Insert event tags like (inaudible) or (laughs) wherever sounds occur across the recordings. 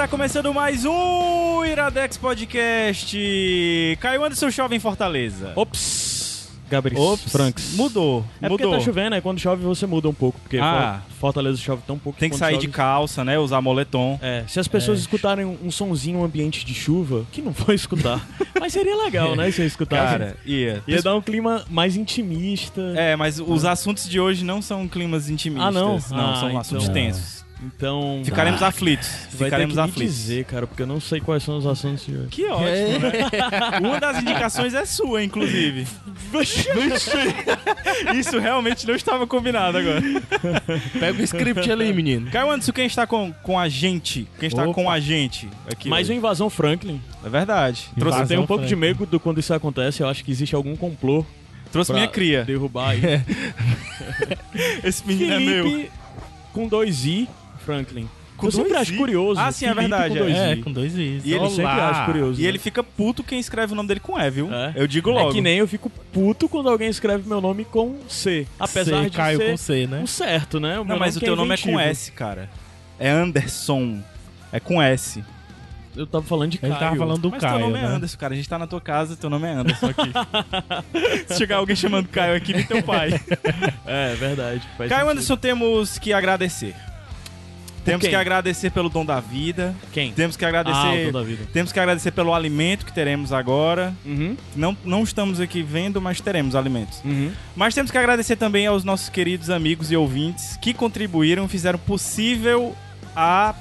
Está começando mais um Iradex Podcast. Caio Anderson chove em Fortaleza. Ops! Gabriel Ops, Franks. Mudou. É mudou. porque tá chovendo, aí quando chove você muda um pouco, porque Ah. Fortaleza chove tão pouco. Tem que sair chove- de calça, né? Usar moletom. É, se as pessoas escutarem um, sonzinho um ambiente de chuva, que não vão (laughs) escutar. Mas seria legal, né, se eu escutasse. Cara, ia. Ia dar um clima mais intimista. É, mas os assuntos de hoje não são climas intimistas. Ah, não? Não, Ah, são assuntos então- tensos. Então. Ficaremos Ah, aflitos. vai Ficaremos ter que me aflitos. dizer, cara, porque eu não sei quais são os assuntos de hoje. Que ótimo, né? (laughs) Uma das indicações é sua, inclusive. (laughs) Isso realmente não estava combinado agora. Pega o script ali, menino. Caio Anderson, quem está com, com a gente? Quem está Opa. com a gente aqui? Mais uma hoje? invasão Franklin. É verdade. Eu Trouxe, Invasão tenho um pouco de Franklin. medo do quando isso acontece. Eu acho que existe algum complô trouxe minha cria. derrubar aí. (laughs) Esse menino é meu. Felipe com dois I, Franklin. Com eu sempre acho curioso. Ah, sim, é verdade, Com dois É, I. com dois is. E ele Eu sempre acho curioso. E né? ele fica puto quem escreve o nome dele com E, viu? É. Eu digo logo. É que nem eu fico puto quando alguém escreve meu nome com C. Apesar C, de Caio ser com C, né? um certo, né? O Não, mas o teu nome é com. S, cara. É Anderson. É com S. Eu tava falando de Ele Caio. tava falando do Mas Caio, teu nome é né? Anderson, cara. A gente tá na tua casa, teu nome é Anderson (laughs) aqui. Se chegar alguém chamando Caio aqui, nem teu pai. (laughs) É, verdade. faz Caio sentido. Anderson, temos que agradecer. Temos quem? que agradecer pelo dom da vida. Quem? Temos que Ah, agradecer. o da vida. temos que agradecer pelo alimento que teremos agora. Uhum, Não, não estamos aqui vendo, mas teremos alimentos. uhum. Mas temos que agradecer também aos nossos queridos amigos e ouvintes que contribuíram, fizeram possível a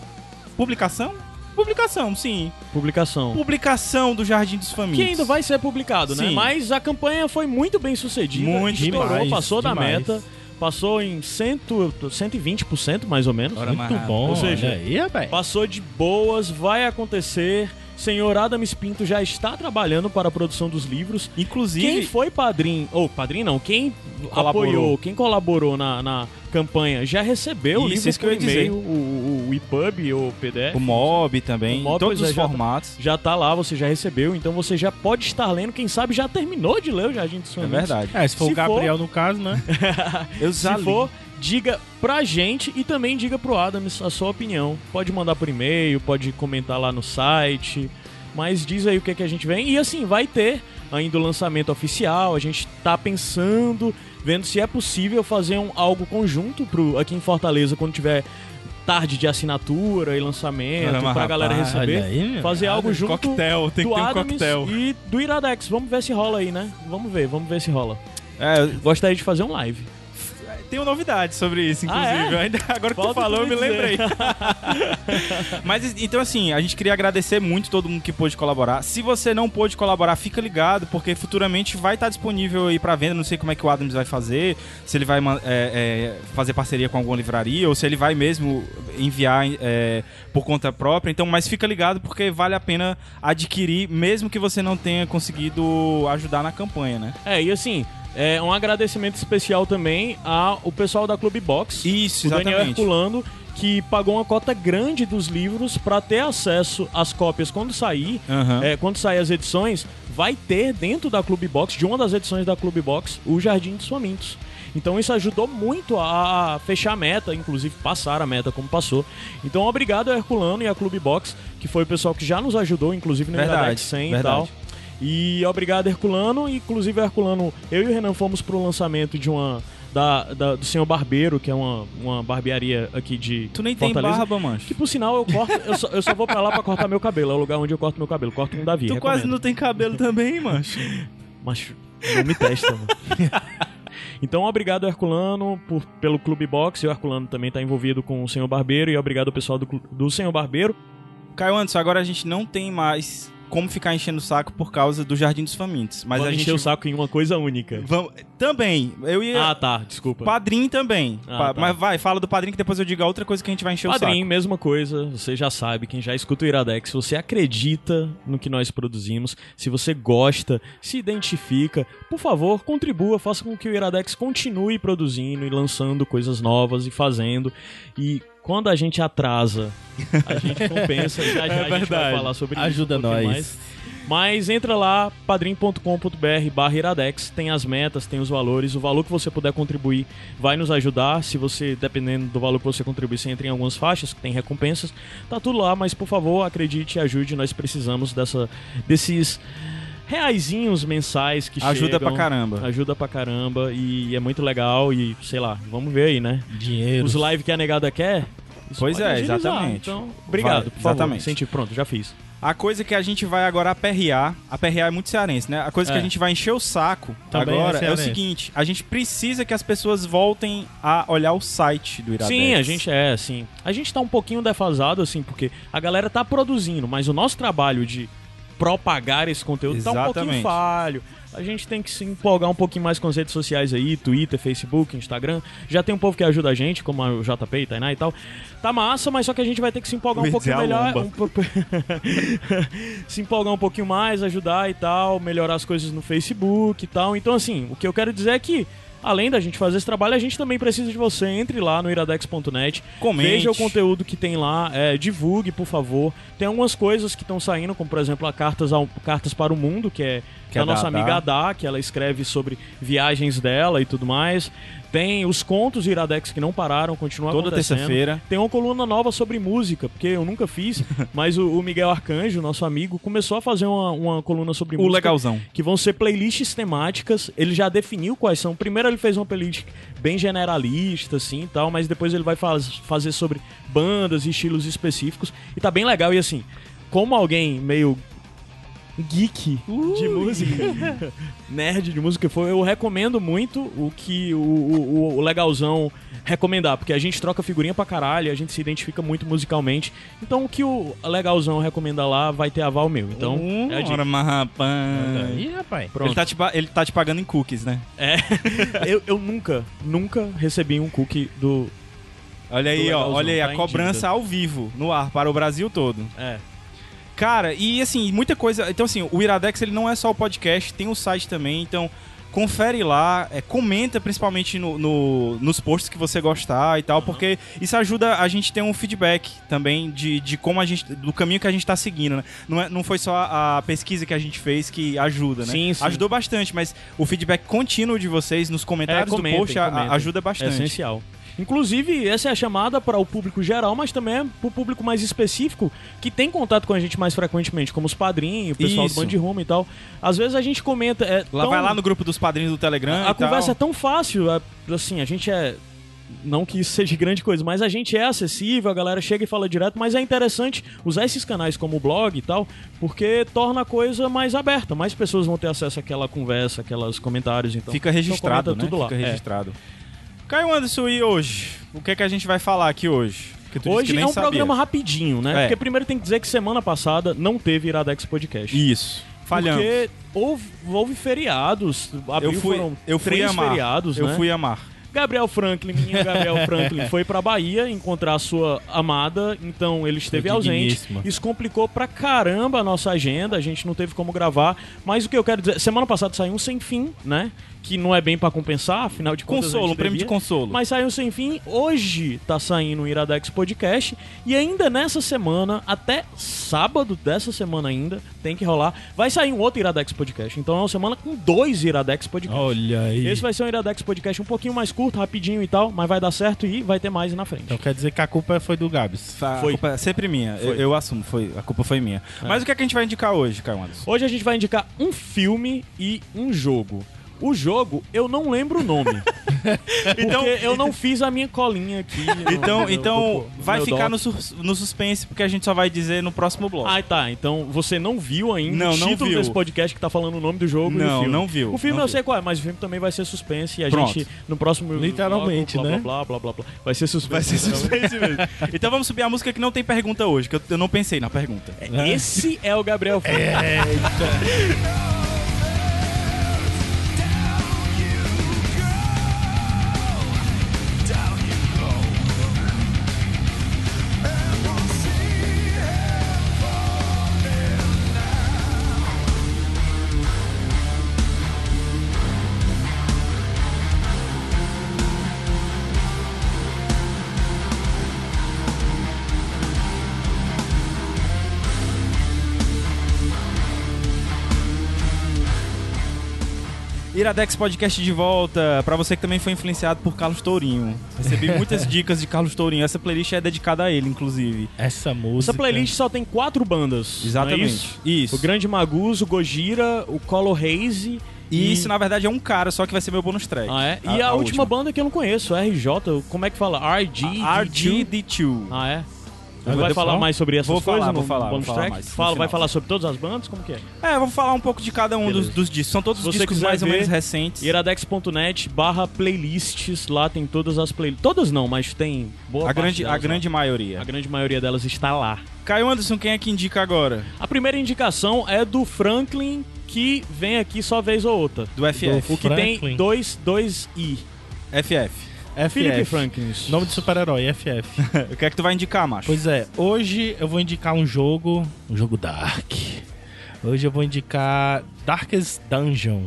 publicação? Publicação, sim. Publicação. Publicação do Jardim dos Famintos. Que ainda vai ser publicado, né? Sim. Mas a campanha foi muito bem sucedida. Muito estourou, demais, passou da demais. meta. Passou em cento, 120% mais ou menos. Ora, Muito bom, ou seja, aí. Passou de boas, vai acontecer. Senhor Adams Pinto já está trabalhando para a produção dos livros. Inclusive, Quem foi padrinho, ou padrinho não, quem Colaborou. apoiou, quem colaborou na, na campanha já recebeu o Isso, livro isso que eu ia dizer. o, o, o EPUB ou PDF. o Mob também, O Mob, todos pois os é, já tá- formatos. Já tá lá, você já recebeu, então você já pode estar lendo, quem sabe já terminou de ler o Jardim dos É Famintos. verdade. É, se for Se o Gabriel no caso, né? (laughs) Eu Se já li. for, diga pra gente e também diga pro Adams a sua opinião. Pode mandar por e-mail, pode comentar lá no site, mas diz aí o que, é que a gente vem. E assim, vai ter ainda o lançamento oficial, a gente tá pensando, vendo se é possível fazer um, algo conjunto pro, aqui em Fortaleza, quando tiver tarde de assinatura e lançamento, Caramba, pra galera rapaz, receber. Aí. Fazer algo junto Coquetel, tem do que ter um Adams coquetel. e do Iradex. Vamos ver se rola aí, né? Vamos ver, vamos ver se rola. É, Gostaria de fazer um live. Tenho novidades sobre isso, Ah, é? inclusive. (laughs) Ainda, agora que tu falou, eu me dizer. lembrei. (laughs) Mas então, assim, a gente queria agradecer muito todo mundo que pôde colaborar. Se você não pôde colaborar, fica ligado, porque futuramente vai estar disponível aí pra venda. Não sei como é que o Adams vai fazer, se ele vai é, é, fazer parceria com alguma livraria ou se ele vai mesmo enviar é, por conta própria. Então, mas fica ligado porque vale a pena adquirir, mesmo que você não tenha conseguido ajudar na campanha, né? É, e assim, é um agradecimento especial também ao pessoal da Clube Box, Isso, o Daniel. Herculano, que pagou uma cota grande dos livros para ter acesso às cópias quando sair, Aham. é, quando sair as edições, vai ter dentro da Clube Box, de uma das edições da Clube Box, o Jardim dos Famintos. Então isso ajudou muito a fechar a meta, inclusive passar a meta como passou. Então obrigado ao Herculano e à Clube Box, que foi o pessoal que já nos ajudou, inclusive no Verdade, Iradex 100 e verdade. tal. E obrigado, Herculano. Inclusive, Herculano, eu e o Renan fomos pro lançamento de uma. Da, da- do Senhor Barbeiro, que é uma, uma barbearia aqui de. Tu nem tem Fortaleza. barba, mancho. Que por sinal eu corto. Eu só, eu só vou pra lá pra cortar meu cabelo. É o lugar onde eu corto meu cabelo. Corto um Davi. Tu recomendo. quase não tem cabelo também, mancho. (laughs) Mas não me testa, mano. (laughs) Então, obrigado, Herculano, por, pelo Clube Box. E o Herculano também tá envolvido com o Senhor Barbeiro. E obrigado ao pessoal do, do Senhor Barbeiro. Caio Anderson, agora a gente não tem mais como ficar enchendo o saco por causa do Jardim dos Famintos. Mas Vamos a gente encher o saco em uma coisa única. Vamos... Também. Eu ia. Ah, tá, desculpa. Padrim também. Ah, Pa- tá. Mas vai, fala do padrinho que depois eu digo a outra coisa que a gente vai encher Padrim, o saco. mesma coisa, você já sabe, quem já escuta o Iradex, você acredita no que nós produzimos, se você gosta, se identifica, por favor, contribua, faça com que o Iradex continue produzindo e lançando coisas novas e fazendo. E quando a gente atrasa, a gente (laughs) compensa, já já a gente vai É falar sobre Ajuda isso. um pouquinho nós. mais. Mas entra lá, padrim.com.br barra iradex, tem as metas, tem os valores, o valor que você puder contribuir vai nos ajudar. Se você, dependendo do valor que você contribuir, você entra em algumas faixas que tem recompensas, tá tudo lá, mas por favor, acredite e ajude, nós precisamos dessa, desses reaisinhos mensais que Ajuda chegam. pra caramba. Ajuda pra caramba e é muito legal e, sei lá, vamos ver aí, né? Dinheiro. Os live que a negada quer... isso Pois é, agilizar. exatamente. Então, obrigado, Vai, por favor. exatamente. Incentivo. Pronto, já fiz. A coisa que a gente vai agora aperrear, aperrear é muito cearense, né? A coisa que É. a gente vai encher o saco Também é agora é, o cearense. seguinte: a gente precisa que as pessoas voltem a olhar o site do Iradex. Sim, a gente é, sim. A gente tá um pouquinho defasado, assim, porque a galera tá produzindo, mas o nosso trabalho de propagar esse conteúdo tá um pouquinho Exatamente. falho. A gente tem que se empolgar um pouquinho mais com as redes sociais aí, Twitter, Facebook, Instagram. Já tem um povo que ajuda a gente, como o JP, Tainá e tal. Tá massa, mas só que a gente vai ter que se empolgar um pouquinho melhor. um po- (laughs) se empolgar um pouquinho mais, ajudar e tal, melhorar as coisas no Facebook e tal. Então, assim, o que eu quero dizer é que. Além da gente fazer esse trabalho, a gente também precisa de você. Entre lá no iradex.net, Comente. veja o conteúdo que tem lá, é, divulgue, por favor. Tem algumas coisas que estão saindo, como por exemplo a Cartas, ao, Cartas para o Mundo, que é Que da é da nossa Adá. amiga Adá, que ela escreve sobre viagens dela e tudo mais. Tem os contos Iradex que não pararam, continuam Toda terça-feira. Tem uma coluna nova sobre música, porque eu nunca fiz, (laughs) mas o, o Miguel Arcanjo, nosso amigo, começou a fazer uma, uma coluna sobre O música legalzão. que vão ser playlists temáticas. Ele já definiu quais são. Primeiro ele fez uma playlist bem generalista, assim e tal, mas depois ele vai faz- fazer sobre bandas e estilos específicos. E tá bem legal. E assim, como alguém meio geek de música, (laughs) nerd de música foi, eu recomendo muito o que o, o, o legalzão recomendar, porque a gente troca figurinha pra caralho, a gente se identifica muito musicalmente. Então o que o legalzão recomenda lá vai ter aval meu. Então, é a dica. Ora, mas rapaz. Ih, rapaz. Pronto. Ele tá, te, ele tá te pagando em cookies, né? É. (laughs) eu, eu nunca, nunca recebi um cookie do. Olha aí, ó. Olha aí, tá a em cobrança ao vivo, no ar, para o Brasil todo. É. Cara, e assim, muita coisa. Então, assim, o Iradex ele não é só o podcast, tem o site também. Então, confere lá, é, comenta principalmente no, no- nos posts que você gostar e tal, porque isso ajuda a gente ter um feedback também de, de como a gente. do caminho que a gente tá seguindo, né? Não, é- não foi só a pesquisa que a gente fez que ajuda, né? Sim, sim. Ajudou bastante, mas o feedback contínuo de vocês nos comentários É, comentem, do post comentem. ajuda É bastante. essencial. Inclusive, essa é a chamada para o público geral, mas também é para o público mais específico que tem contato com a gente mais frequentemente, como os padrinhos, o pessoal Isso. do Band Rumo e tal. Às vezes a gente comenta. É Lá tão- vai lá no grupo dos padrinhos do Telegram. A e conversa tal. é tão fácil, é- assim, a gente é. Não que isso seja grande coisa, mas a gente é acessível, a galera chega e fala direto, mas é interessante usar esses canais como o blog e tal, porque torna a coisa mais aberta, mais pessoas vão ter acesso àquela conversa, aqueles comentários, então. Fica registrado, então né? tudo lá. Fica É. Caio Anderson, e hoje? O que é que a gente vai falar aqui hoje? Hoje é um sabia. programa rapidinho, né? É. Porque primeiro tem que dizer que semana passada não teve Iradex Podcast. Isso. Falhamos. Porque houve, houve feriados. Abril eu fui, foram eu fui três amar. feriados, eu né? fui amar. Gabriel Franklin, menino Gabriel (laughs) Franklin, foi pra Bahia encontrar a sua amada, então ele esteve ausente. Isso complicou pra caramba a nossa agenda, a gente não teve como gravar. Mas o que eu quero dizer, semana passada saiu um sem fim, né? Que não é bem pra compensar, afinal de contas. Consolo, um prêmio de consolo. Mas saiu sem fim. Hoje tá saindo o Iradex Podcast. E ainda nessa semana, até sábado dessa semana ainda, tem que rolar. Vai sair um outro Iradex Podcast. Então é uma semana com dois Iradex Podcasts. Olha aí. Esse vai ser um Iradex Podcast um pouquinho mais curto, rapidinho e tal, mas vai dar certo e vai ter mais na frente. Então quer dizer que a culpa foi do Gabs. A Foi. culpa é sempre minha. Eu, Foi. eu assumo, foi, a culpa foi minha. Mas o que é que a gente vai indicar hoje, Caio Anderson? Hoje a gente vai indicar um filme e um jogo. O jogo, eu não lembro o nome. (laughs) Então- porque eu não fiz a minha colinha aqui. Então, no- então no- no vai ficar no, sus- no suspense, porque a gente só vai dizer no próximo bloco. Ah, tá. Então você não viu ainda Não, o não título viu. desse podcast que tá falando o nome do jogo e o Não, filme. não viu, O filme não eu viu. sei qual é, mas o filme também vai ser suspense e a Pronto. gente, no próximo Literalmente, bloco, blá, né? Blá, blá, blá, blá, blá. Vai ser suspense. Vai ser suspense mesmo. Então vamos subir a música que não tem pergunta hoje, que eu, eu não pensei na pergunta. Esse é o Gabriel Filho. Iradex Podcast de volta, pra você que também foi influenciado por Carlos Tourinho. Recebi (laughs) muitas dicas de Carlos Tourinho. Essa playlist é dedicada a ele, inclusive. Essa música. Essa playlist só tem quatro bandas. é Exatamente. isso? Isso. O Grande Magus, o Gojira, o Colo Haze E isso, na verdade, é um cara, só que vai ser meu bônus track. Ah, é? E a, última, banda que eu não conheço, RJ, como é que fala? RG? RGD2. Ah, é? Vai falar falar? mais sobre essas Vou coisas falar, vou falar, vou falar mais Fala, vai falar sobre todas as bandas? Como que é? É, eu vou falar um pouco de cada um dos, dos discos. São todos você discos mais ou menos recentes. iradex.net barra playlists, lá tem todas as playlists. Todas não, mas tem boa A parte grande, a lá. grande maioria. A grande maioria delas está lá. Caio Anderson, quem é que indica agora? A primeira indicação é do Franklin, que vem aqui só vez ou outra. Do FF. O que tem dois, dois I. FF. Felipe FF. Franklin. Nome de super-herói, FF. (laughs) O que é que tu vai indicar, macho? pois é, hoje eu vou indicar um jogo. Um jogo Dark. Hoje eu vou indicar Darkest Dungeon.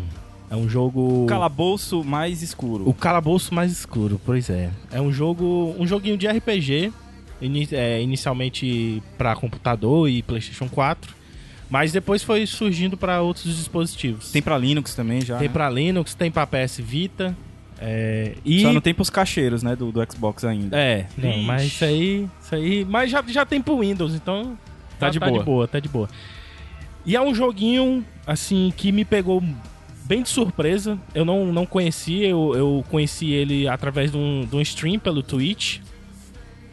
É um jogo. O calabouço mais escuro. O calabouço mais escuro, pois é. É um jogo. Um joguinho de RPG. ini- é, inicialmente para computador e PlayStation 4. Mas depois foi surgindo para outros dispositivos. Tem pra Linux também já. Tem né? pra Linux, tem pra PS Vita. É, e Só não tem pros cacheiros, né, do, do Xbox ainda. É, não, mas isso aí, isso aí. Mas já, já tem pro Windows, então. Tá de tá boa. de boa, tá de boa. E é um joguinho, assim, que me pegou bem de surpresa. Eu não, não conhecia, eu, eu conheci ele através de um, de um stream pelo Twitch.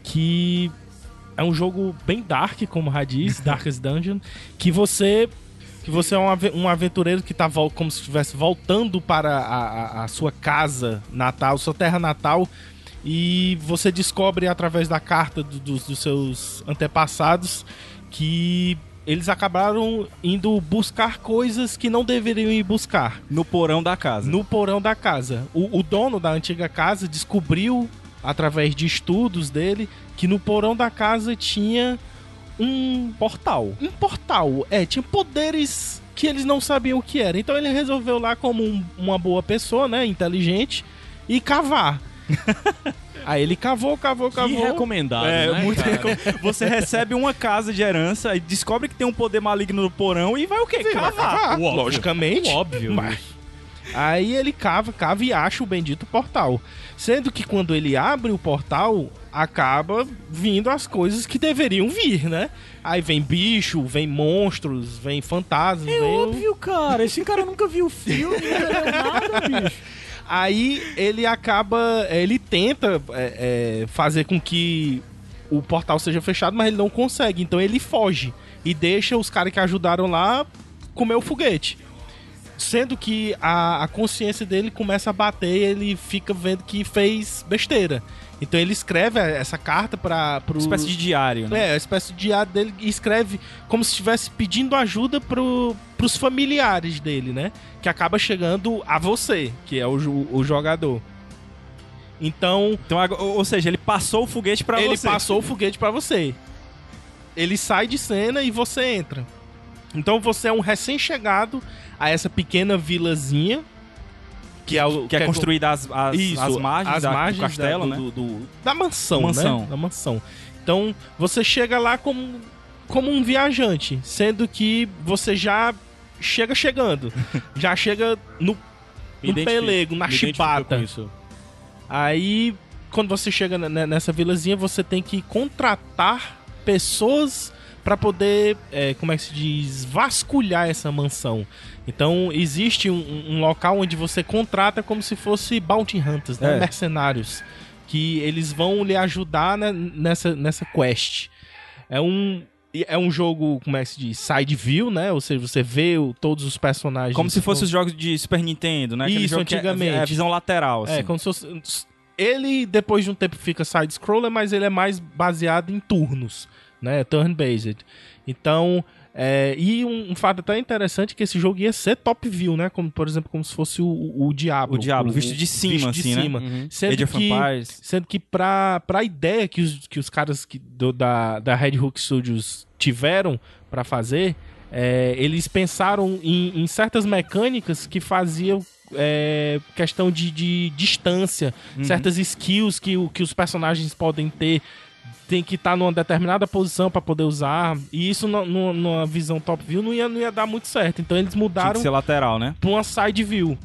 Que é um jogo bem dark, como já diz, Darkest Dungeon. Que você. Que você é um, ave- aventureiro que tá como se estivesse voltando para a, a- a sua casa natal, sua terra natal. E você descobre através da carta do- dos, dos seus antepassados que eles acabaram indo buscar coisas que não deveriam ir buscar No porão da casa. no porão da casa. O, o dono da antiga casa descobriu, através de estudos dele, que no porão da casa tinha um portal. um portal. É, tinha poderes que eles não sabiam o que era. Então ele resolveu lá como um- uma boa pessoa, né, inteligente, e cavar. (laughs) Aí ele cavou, cavou, Que cavou. recomendado, É, né, muito recom- Você recebe uma casa de herança e descobre que tem um poder maligno no porão e vai o quê? Vai Cavar. cavar, óbvio. logicamente. O óbvio. Mas- Aí ele cava, cava e acha o bendito portal. Sendo que quando ele abre o portal, acaba vindo as coisas que deveriam vir, né? Aí vem bicho, vem monstros, vem fantasmas. É vem o- óbvio, cara. Esse cara nunca viu o filme, não entendeu nada, bicho. (laughs) Aí ele acaba. Ele tenta é, é, fazer com que o portal seja fechado, mas ele não consegue. Então ele foge e deixa os caras que ajudaram lá comer o foguete. Sendo que a, a consciência dele começa a bater e ele fica vendo que fez besteira. Então ele escreve essa carta para pro. Uma espécie de diário, né? É, a espécie de diário dele e escreve como se estivesse pedindo ajuda pro, pros familiares dele, né? Que acaba chegando a você, que é o, o jogador. Então, Então, ou seja, ele passou o foguete pra ele você. passou o foguete pra você. Ele sai de cena e você entra. Então você é um recém-chegado a essa pequena vilazinha. Que é, o, Que é construída às, às, isso, às margens, as da- margens do castelo, da, né? do- do- da mansão, Mansão. né? Da mansão. Então, você chega lá como, como um viajante, sendo que você já chega chegando. (laughs) já chega no, no pelego, na chibata. Aí, quando você chega ne- nessa vilazinha, você tem que contratar pessoas para poder, é, como é que se diz, vasculhar essa mansão. Então existe um, um local onde você contrata como se fosse bounty hunters, né? É. mercenários, que eles vão lhe ajudar né, nessa, nessa quest. É um é um jogo, como é que se diz, side view, né? Ou seja, você vê o- todos os personagens. Como se fossem os jogos de Super Nintendo, né? Aquele Isso, jogo que é- antigamente. É, visão lateral, assim. É, como se fosse... Ele, depois de um tempo, fica side-scroller, mas ele é mais baseado em turnos, né? Turn-based. Então, é, e um, um fato até interessante é que esse jogo ia ser top view, né? Como, por exemplo, como se fosse o, o, o Diablo. O Diablo, visto de cima, visto de assim, né? cima. Uhum. Sendo Age que. Sendo que pra, pra ideia que os, que os caras que, do- da, da Red Hook Studios tiveram pra fazer, é, eles pensaram em, em certas mecânicas que faziam é, questão de, de distância, Uhum. certas skills que, o- que os personagens podem ter. Tem que estar numa determinada posição pra poder usar. E isso no- no- numa visão top view não ia, não ia dar muito certo. Então eles Tinha mudaram que ser lateral, né? pra uma side view.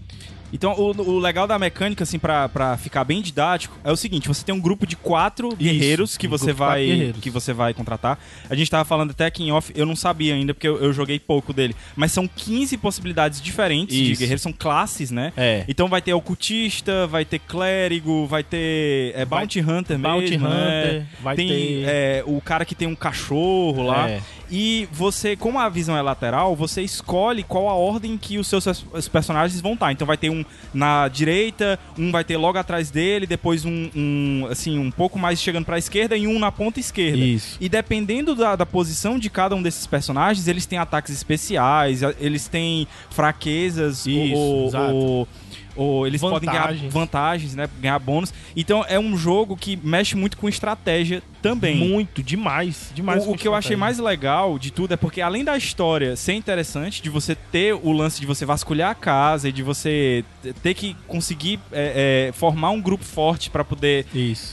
Então, o, o legal da mecânica, assim, pra, pra ficar bem didático, é o seguinte: você tem um grupo de quatro guerreiros que um você de vai guerreiros. que você vai contratar. A gente tava falando até aqui em off, eu não sabia ainda, porque eu, eu joguei pouco dele. Mas são 15 possibilidades diferentes de Isso. guerreiros, são classes, né? É. Então vai ter ocultista, vai ter clérigo, vai ter é, bounty hunter Bounty mesmo, né? Hunter, vai tem ter. é, o cara que tem um cachorro lá. É. E você, como a visão é lateral, você escolhe qual a ordem que os seus os personagens vão estar. Então vai ter um na direita, um vai ter logo atrás dele, depois um, um, assim, um pouco mais chegando pra esquerda e um na ponta esquerda. Isso. E dependendo da, da posição de cada um desses personagens, eles têm ataques especiais, a- eles têm fraquezas, Isso, ou, exato. ou, ou eles podem ganhar Vantagens. né? Ganhar bônus. Então é um jogo que mexe muito com estratégia também. Muito, demais. demais O, o que eu achei mais legal de tudo é porque, além da história ser interessante, de você ter o lance de você vasculhar a casa e de você ter que conseguir é, é, formar um grupo forte pra poder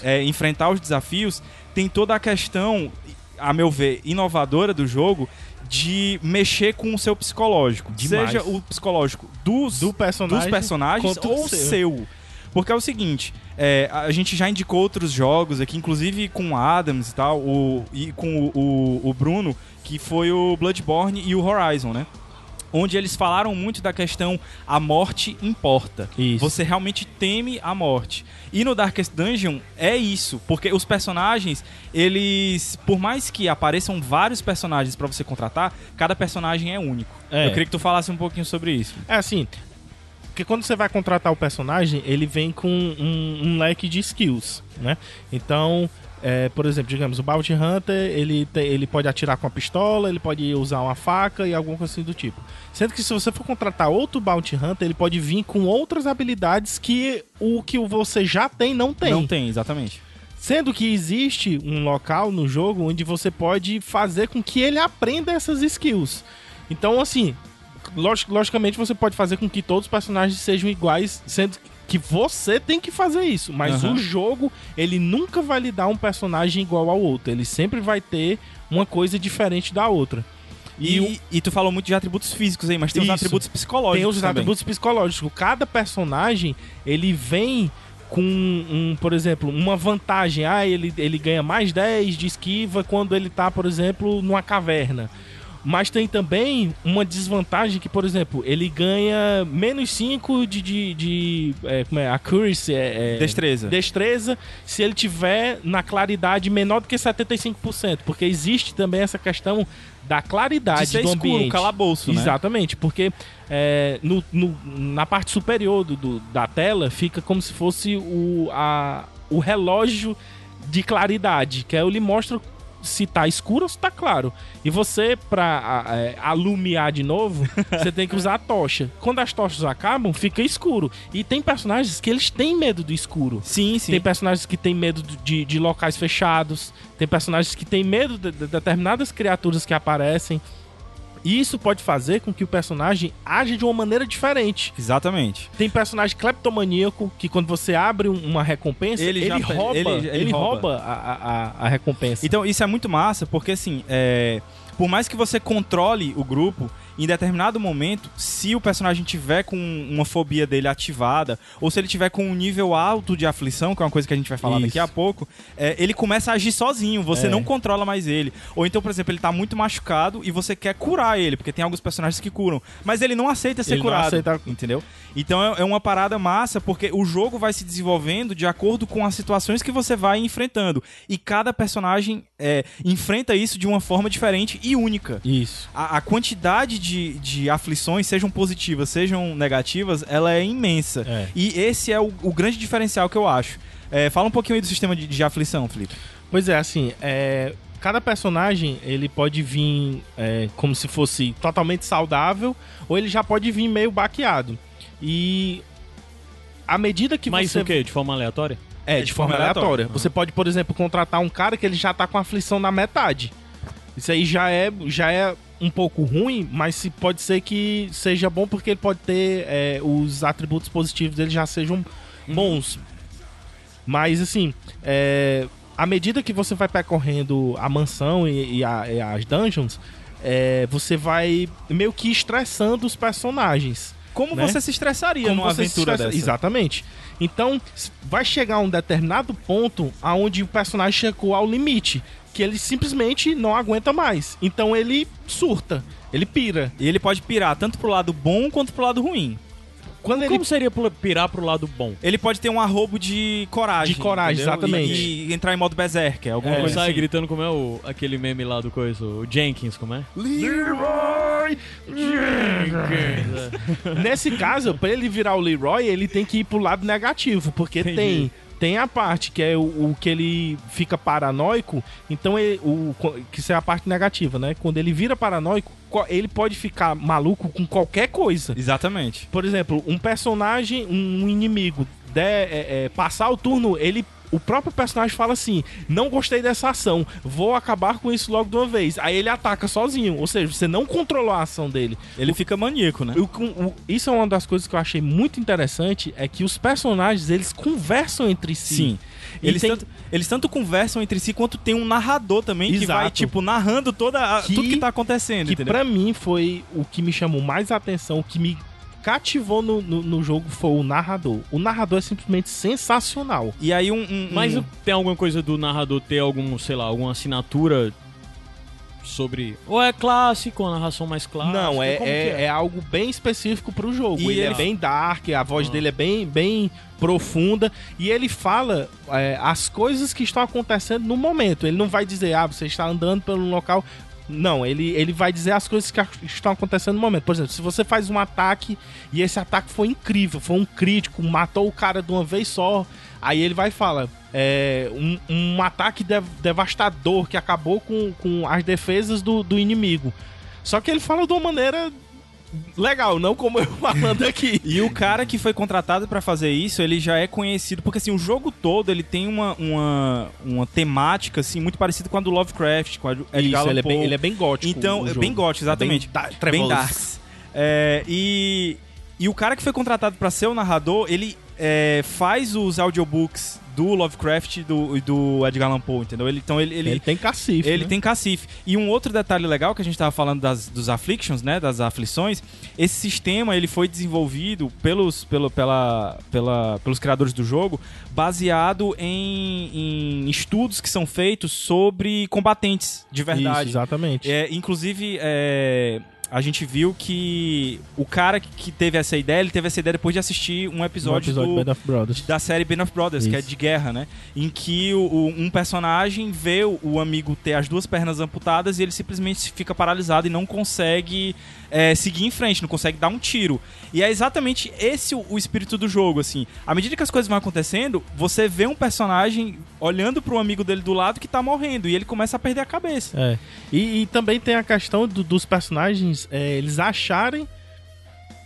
é, enfrentar os desafios, tem toda a questão, a meu ver, inovadora do jogo de mexer com o seu psicológico. Demais. Seja o psicológico dos, Do personagem. dos personagens ou o seu. seu. Porque é o seguinte, é, a gente já indicou outros jogos aqui, inclusive com o Adams e tal, o, e com o, o, o Bruno, que foi o Bloodborne e o Horizon, né? Onde eles falaram muito da questão a morte importa. Isso. Você realmente teme a morte. E no Darkest Dungeon é isso, porque os personagens, eles, por mais que apareçam vários personagens pra você contratar, cada personagem é único. É. Eu queria que tu falasse um pouquinho sobre isso. É assim, porque quando você vai contratar o personagem, ele vem com um, um leque de skills, né? Então, é, por exemplo, digamos, o Bounty Hunter, ele, te- ele pode atirar com a pistola, ele pode usar uma faca e alguma coisa assim do tipo. Sendo que se você for contratar outro Bounty Hunter, ele pode vir com outras habilidades que o que você já tem não tem. Não tem, exatamente. Sendo que existe um local no jogo onde você pode fazer com que ele aprenda essas skills. Então, assim, log- logicamente você pode fazer com que todos os personagens sejam iguais, sendo que você tem que fazer isso. Mas Aham. o jogo, ele nunca vai lhe dar um personagem igual ao outro. Ele sempre vai ter uma coisa diferente da outra. E, E e tu falou muito de atributos físicos aí, mas tem Isso. os atributos psicológicos Tem os também. atributos psicológicos. Cada personagem, ele vem com, um, por exemplo, uma vantagem. Ah, ele, ele ganha mais 10 de esquiva quando ele tá, por exemplo, numa caverna. Mas tem também uma desvantagem que, por exemplo, ele ganha menos 5 de, de, de é, como é, accuracy, é, é, Destreza. destreza se ele tiver na claridade menor do que 75%, porque existe também essa questão da claridade De ser do escuro, ambiente. calabouço, né? Exatamente, porque é, no, no- na parte superior do, do- da tela fica como se fosse o, a, o relógio de claridade, que aí ele mostra se tá escuro ou se tá claro. E você, pra é, alumiar de novo, (laughs) você tem que usar a tocha. Quando as tochas acabam, fica escuro. E tem personagens que eles têm medo do escuro. Sim, sim. Tem personagens que têm medo de, de locais fechados. Tem personagens que têm medo de, de determinadas criaturas que aparecem. E isso pode fazer com que o personagem age de uma maneira diferente. Exatamente. Tem personagem cleptomaníaco que quando você abre um- uma recompensa, Ele ele, já- rouba, ele- ele, ele rouba. rouba, a, a, a- a recompensa. Então, isso é muito massa, porque assim, é, por mais que você controle o grupo, em determinado momento, se o personagem tiver com uma fobia dele ativada, ou se ele tiver com um nível alto de aflição, que é uma coisa que a gente vai falar Isso. daqui a pouco, é, ele começa a agir sozinho, você É. não controla mais ele. Ou então, por exemplo, ele tá muito machucado e você quer curar ele, porque tem alguns personagens que curam, mas ele não aceita ser Ele não curado. aceita- Entendeu? Então é, é uma parada massa, porque o jogo vai se desenvolvendo de acordo com as situações que você vai enfrentando. E cada personagem é, enfrenta isso de uma forma diferente e única. Isso. A, a quantidade de, de aflições, sejam positivas, sejam negativas, ela é imensa. É. E esse é o, o grande diferencial que eu acho. É, fala um pouquinho aí do sistema de, de aflição, Felipe. Pois é, assim, é, cada personagem ele pode vir é, como se fosse totalmente saudável, ou ele já pode vir meio baqueado. E à medida que Mas você. o quê? De forma aleatória? É, de, forma, aleatória. Uhum. Você pode, por exemplo, contratar um cara que ele já tá com aflição na metade. Isso aí já é, já é um pouco ruim, mas se pode ser que seja bom porque ele pode ter é, os atributos positivos dele já sejam bons. Mas assim, é, à medida que você vai percorrendo a mansão e, e a- e as dungeons, é, você vai meio que estressando os personagens. Como Né? você se estressaria Como numa aventura estressa- dessa? Exatamente. Então, vai chegar um determinado ponto aonde o personagem chegou ao limite, que ele simplesmente não aguenta mais. Então ele surta, ele pira. E ele pode pirar tanto pro lado bom quanto pro lado ruim. Quando ele Como seria pula- pirar pro lado bom? Ele pode ter um arrobo de coragem. De coragem, entendeu? exatamente. E, e entrar em modo berserker, alguma É. coisa Sai assim. gritando como é o, aquele meme lá do coisa, o Jenkins, como é? Leroy Nesse caso, pra ele virar o Leroy, ele tem que ir pro lado negativo, porque Entendi. tem tem a parte que é o, o que ele fica paranoico, então ele, o que isso é a parte negativa, né? Quando ele vira paranoico, co- ele pode ficar maluco com qualquer coisa. Exatamente. Por exemplo, um personagem, um inimigo, der, é, é, passar o turno, ele. O próprio personagem fala assim: Não gostei dessa ação, vou acabar com isso logo de uma vez. Aí ele ataca sozinho, ou seja, você não controlou a ação dele. Ele fica maníaco, né? O- o- o- isso é uma das coisas que eu achei muito interessante: é que os personagens eles conversam entre si. Sim. Eles, tem- tanto, eles tanto conversam entre si quanto tem um narrador também que vai, Exato. tipo, narrando toda a- Que- tudo que tá acontecendo, que entendeu? pra mim foi o que me chamou mais atenção, o que me cativou no, no, no jogo foi o narrador. O narrador é simplesmente sensacional. E aí um... um- Mas um- o- tem alguma coisa do narrador ter algum, sei lá, alguma assinatura sobre. Ou é clássico, uma narração mais clássica? Não, é, é, que é algo bem específico pro jogo. E ele, ele- é bem dark, a voz Ah. dele é bem, bem profunda. E ele fala é, as coisas que estão acontecendo no momento. Ele não vai dizer, ah, você está andando pelo local. Não, ele, ele vai dizer as coisas que estão acontecendo no momento. Por exemplo, se você faz um ataque e esse ataque foi incrível, foi um crítico, matou o cara de uma vez só, aí ele vai e fala: é, um, um ataque dev- devastador que acabou com, com as defesas do, do inimigo. Só que ele fala de uma maneira legal, não como eu (laughs) falando aqui. E o cara que foi contratado pra fazer isso, ele já é conhecido, porque assim, o jogo todo ele tem uma, uma, uma temática assim muito parecida com a do Lovecraft, com a do Edgar Isso, ele é, bem, ele é bem gótico. Então, é jogo. bem gótico, exatamente. É bem, da- bem. É, e, e o cara que foi contratado pra ser o narrador, ele é, faz os audiobooks do Lovecraft e do, e do Edgar Allan Poe, entendeu? Ele, então ele, Ele, ele, tem cacife. ele né? tem cacife. E um outro detalhe legal que a gente tava falando das, dos afflictions, né, das aflições, esse sistema ele foi desenvolvido pelos, pelo, pela, pela, pelos criadores do jogo, baseado em, em estudos que são feitos sobre combatentes de verdade. Isso, exatamente. É, inclusive, é, a gente viu que o cara que- teve essa ideia, ele teve essa ideia depois de assistir um Um episódio, episódio do, da série Band of Brothers, que é Isso. de guerra, né? Em que o- o- um personagem vê o amigo ter as duas pernas amputadas e ele simplesmente fica paralisado e não consegue é, seguir em frente, não consegue dar um tiro. E é exatamente esse o, o espírito do jogo, assim. À medida que as coisas vão acontecendo, você vê um personagem olhando pro amigo dele do lado que tá morrendo e ele começa a perder a cabeça. É. E, e também tem a questão do- dos personagens, é, eles acharem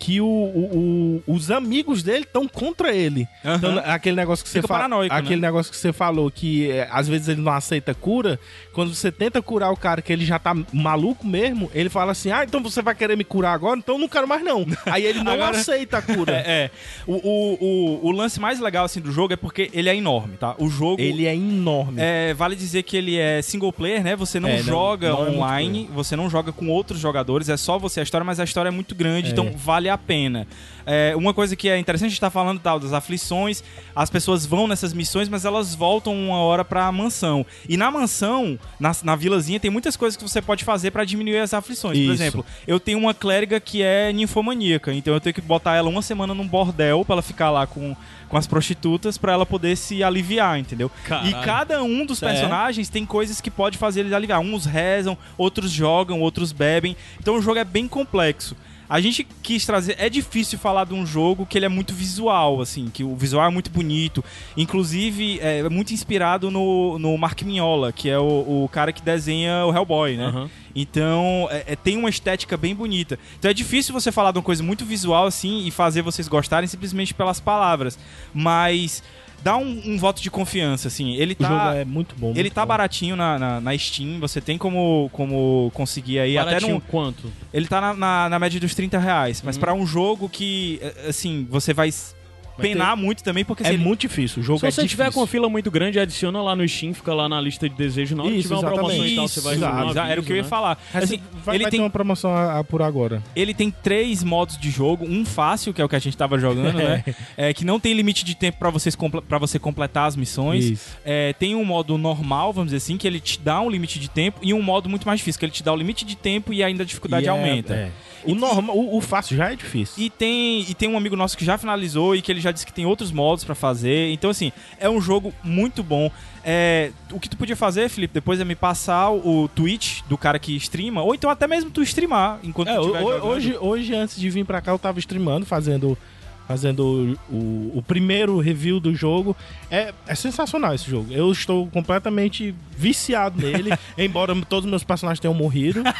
que o, o- o- os amigos dele estão contra ele. Aham. Então, aquele negócio que você Fica fa- paranoico, aquele né? negócio que você falou que é, às vezes ele não aceita cura, quando você tenta curar o cara que ele já tá maluco mesmo, ele fala assim: "Ah, então você vai querer me curar agora? Então eu não quero mais não". (laughs) Aí ele não Agora- aceita a cura. (laughs) É, é. O, o, o, lance mais legal assim do jogo é porque ele é enorme, tá? O jogo Ele é enorme. É, vale dizer que ele é single player, né? Você não É, não- joga não é online, você não joga com outros jogadores, é só você a história, mas a história é muito grande, É. então vale a pena. É, uma coisa que é interessante, a gente tá falando tal das aflições, as pessoas vão nessas missões, mas elas voltam uma hora pra mansão. E na mansão, na, na vilazinha, tem muitas coisas que você pode fazer pra diminuir as aflições. Por Isso. exemplo, eu tenho uma clériga que é ninfomaníaca, então eu tenho que botar ela uma semana num bordel pra ela ficar lá com, com as prostitutas pra ela poder se aliviar, entendeu? Caralho. E cada um dos É. personagens tem coisas que pode fazer eles aliviar. Uns rezam, outros jogam, outros bebem. Então o jogo é bem complexo. A gente quis trazer. É difícil falar de um jogo que ele é muito visual, assim, que o visual é muito bonito. Inclusive, é muito inspirado no, no Mark Mignola, que é o, o cara que desenha o Hellboy, né? Aham. Então, é- é- tem uma estética bem bonita. Então é difícil você falar de uma coisa muito visual assim e fazer vocês gostarem simplesmente pelas palavras. Mas dá um, um voto de confiança, assim. Ele O jogo tá. é muito bom. Ele muito tá bom. baratinho na, na, na Steam, você tem como, como conseguir aí até Baratinho no, quanto? Ele tá na, na, na média dos 30 reais. Mas Hum. pra um jogo que, é, assim, você vai penar muito também, porque É assim, ele- muito difícil. O jogo Se é você difícil. tiver com a fila muito grande, adiciona lá no Steam, fica lá na lista de desejo. Na hora Isso, tiver uma promoção e tal, você vai um exato, era o que eu ia aviso, né? falar. Assim, vai, ele vai tem ter uma promoção a, a por agora. Ele tem três modos de jogo, um fácil, que é o que a gente tava jogando, né? (laughs) É, que não tem limite de tempo pra vocês pra você completar as missões. É, tem um modo normal, vamos dizer assim, que ele te dá um limite de tempo, e um modo muito mais difícil, que ele te dá o limite de tempo e ainda a dificuldade E é- aumenta. é. O, normal, o, o fácil já é difícil. E tem, e tem um amigo nosso que já finalizou e que ele já disse que tem outros modos pra fazer. Então, assim, é um jogo muito bom. É, o que tu podia fazer, Felipe, depois é me passar o, o tweet do cara que streama, ou então até mesmo tu streamar enquanto É, tu estiver hoje, hoje, antes de vir pra cá, eu tava streamando, fazendo, fazendo o, o primeiro review do jogo. É, é sensacional esse jogo. Eu estou completamente viciado nele, (laughs) embora todos os meus personagens tenham morrido. (laughs)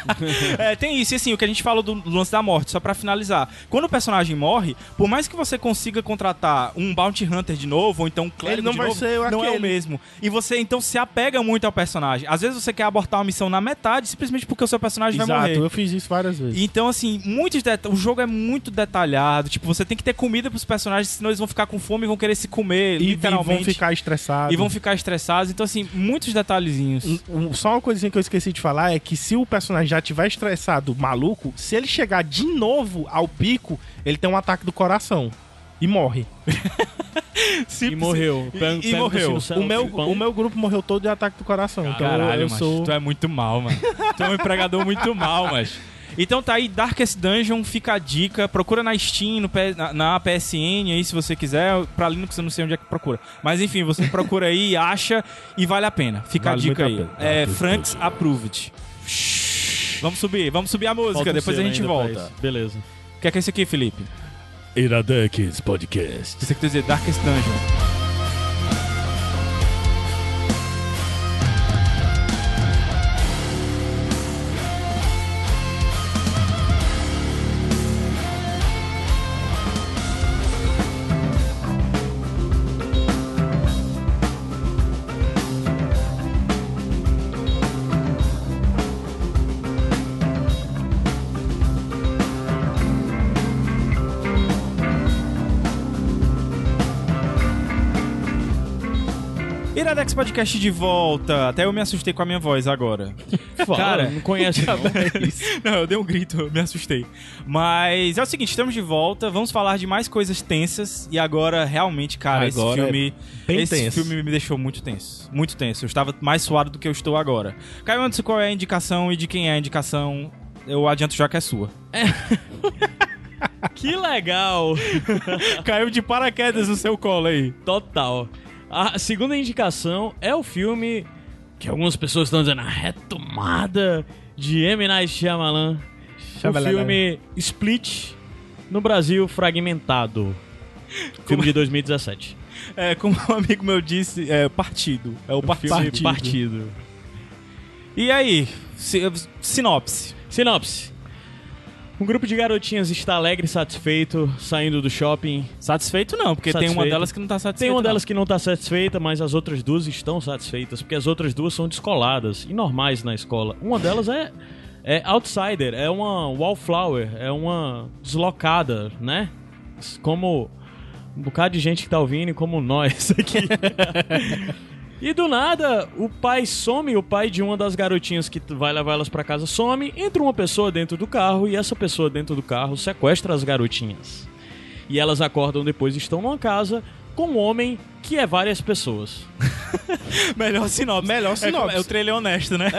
É, tem isso. E assim, o que a gente falou do lance da morte, só pra finalizar. Quando o personagem morre, por mais que você consiga contratar um Bounty Hunter de novo, ou então um clérigo Ele não de vai novo, ser não é o mesmo. E você, então, se apega muito ao personagem. Às vezes você quer abortar uma missão na metade, simplesmente porque o seu personagem vai Exato, morrer. eu fiz isso várias vezes. Então, assim, muitos o jogo é muito detalhado. Tipo, você tem que ter comida pros personagens, senão eles vão ficar com fome e vão querer se comer, E literalmente. vão ficar estressados. E vão ficar estressados. Então, assim, muitos detalhezinhos. Um- um- Só uma coisinha que eu esqueci de falar é que se o personagem já tiver estressado, maluco, se ele chegar de novo ao pico, ele tem um ataque do coração. E morre. (laughs) E morreu. E- e morreu. céu, O meu, pão. o meu grupo morreu todo de ataque do coração. então eu- eu, macho, sou. tu é muito mal, mano. tu é um empregador muito mal, mas. Então tá aí, Darkest Dungeon, fica a dica. Procura na Steam, no na, na PSN aí, se você quiser. Pra Linux eu não sei onde é que procura. Mas enfim, você (laughs) procura aí, acha e vale a pena. Fica Vale a dica aí. a. É Darkest Franks Approved. Vamos subir, vamos subir a música, Falta um depois a gente volta. Beleza. O que é que é isso aqui, Felipe? Iradex Podcast. Você quer dizer Darkest Dungeon. Podcast de volta. Até eu me assustei com a minha voz agora. (laughs) Fala, Cara, não conhece (laughs) não. (laughs) Não, eu dei um grito, eu me assustei. Mas é o seguinte, estamos de volta, vamos falar de mais coisas tensas. E agora, realmente, cara, esse Agora é filme. bem esse tenso. filme me deixou muito tenso. Muito tenso. Eu estava mais suado do que eu estou agora. Caio, antes qual é a indicação e de quem é a indicação? Eu adianto já que é sua. Que legal. Caiu de paraquedas no seu colo aí. Total. A segunda indicação é o filme que algumas pessoas estão dizendo a retomada de M. Night Shyamalan. O Shyamalan. filme Split, no Brasil, Fragmentado. (laughs) Filme de 2017. É, como um amigo meu disse, é partido. É o, partido. Filme Partido. E aí, si- sinopse. Sinopse. Um grupo de garotinhas está alegre e satisfeito, saindo do shopping. Satisfeito não, porque tem uma Satisfeito. delas que não tá satisfeita. Tem uma não. delas que não está satisfeita, mas as outras duas estão satisfeitas, porque as outras duas são descoladas e normais na escola. Uma delas é, é outsider, é uma wallflower, é uma deslocada, né? Como um bocado de gente que tá ouvindo, e como nós (laughs) aqui. E do nada, o pai some, o pai de uma das garotinhas que vai levar elas pra casa some, entra uma pessoa dentro do carro e essa pessoa dentro do carro sequestra as garotinhas. E elas acordam depois e estão numa casa com um homem que é várias pessoas. (laughs) Melhor sinopse. Melhor É, sinopse. é o trailer honesto, né?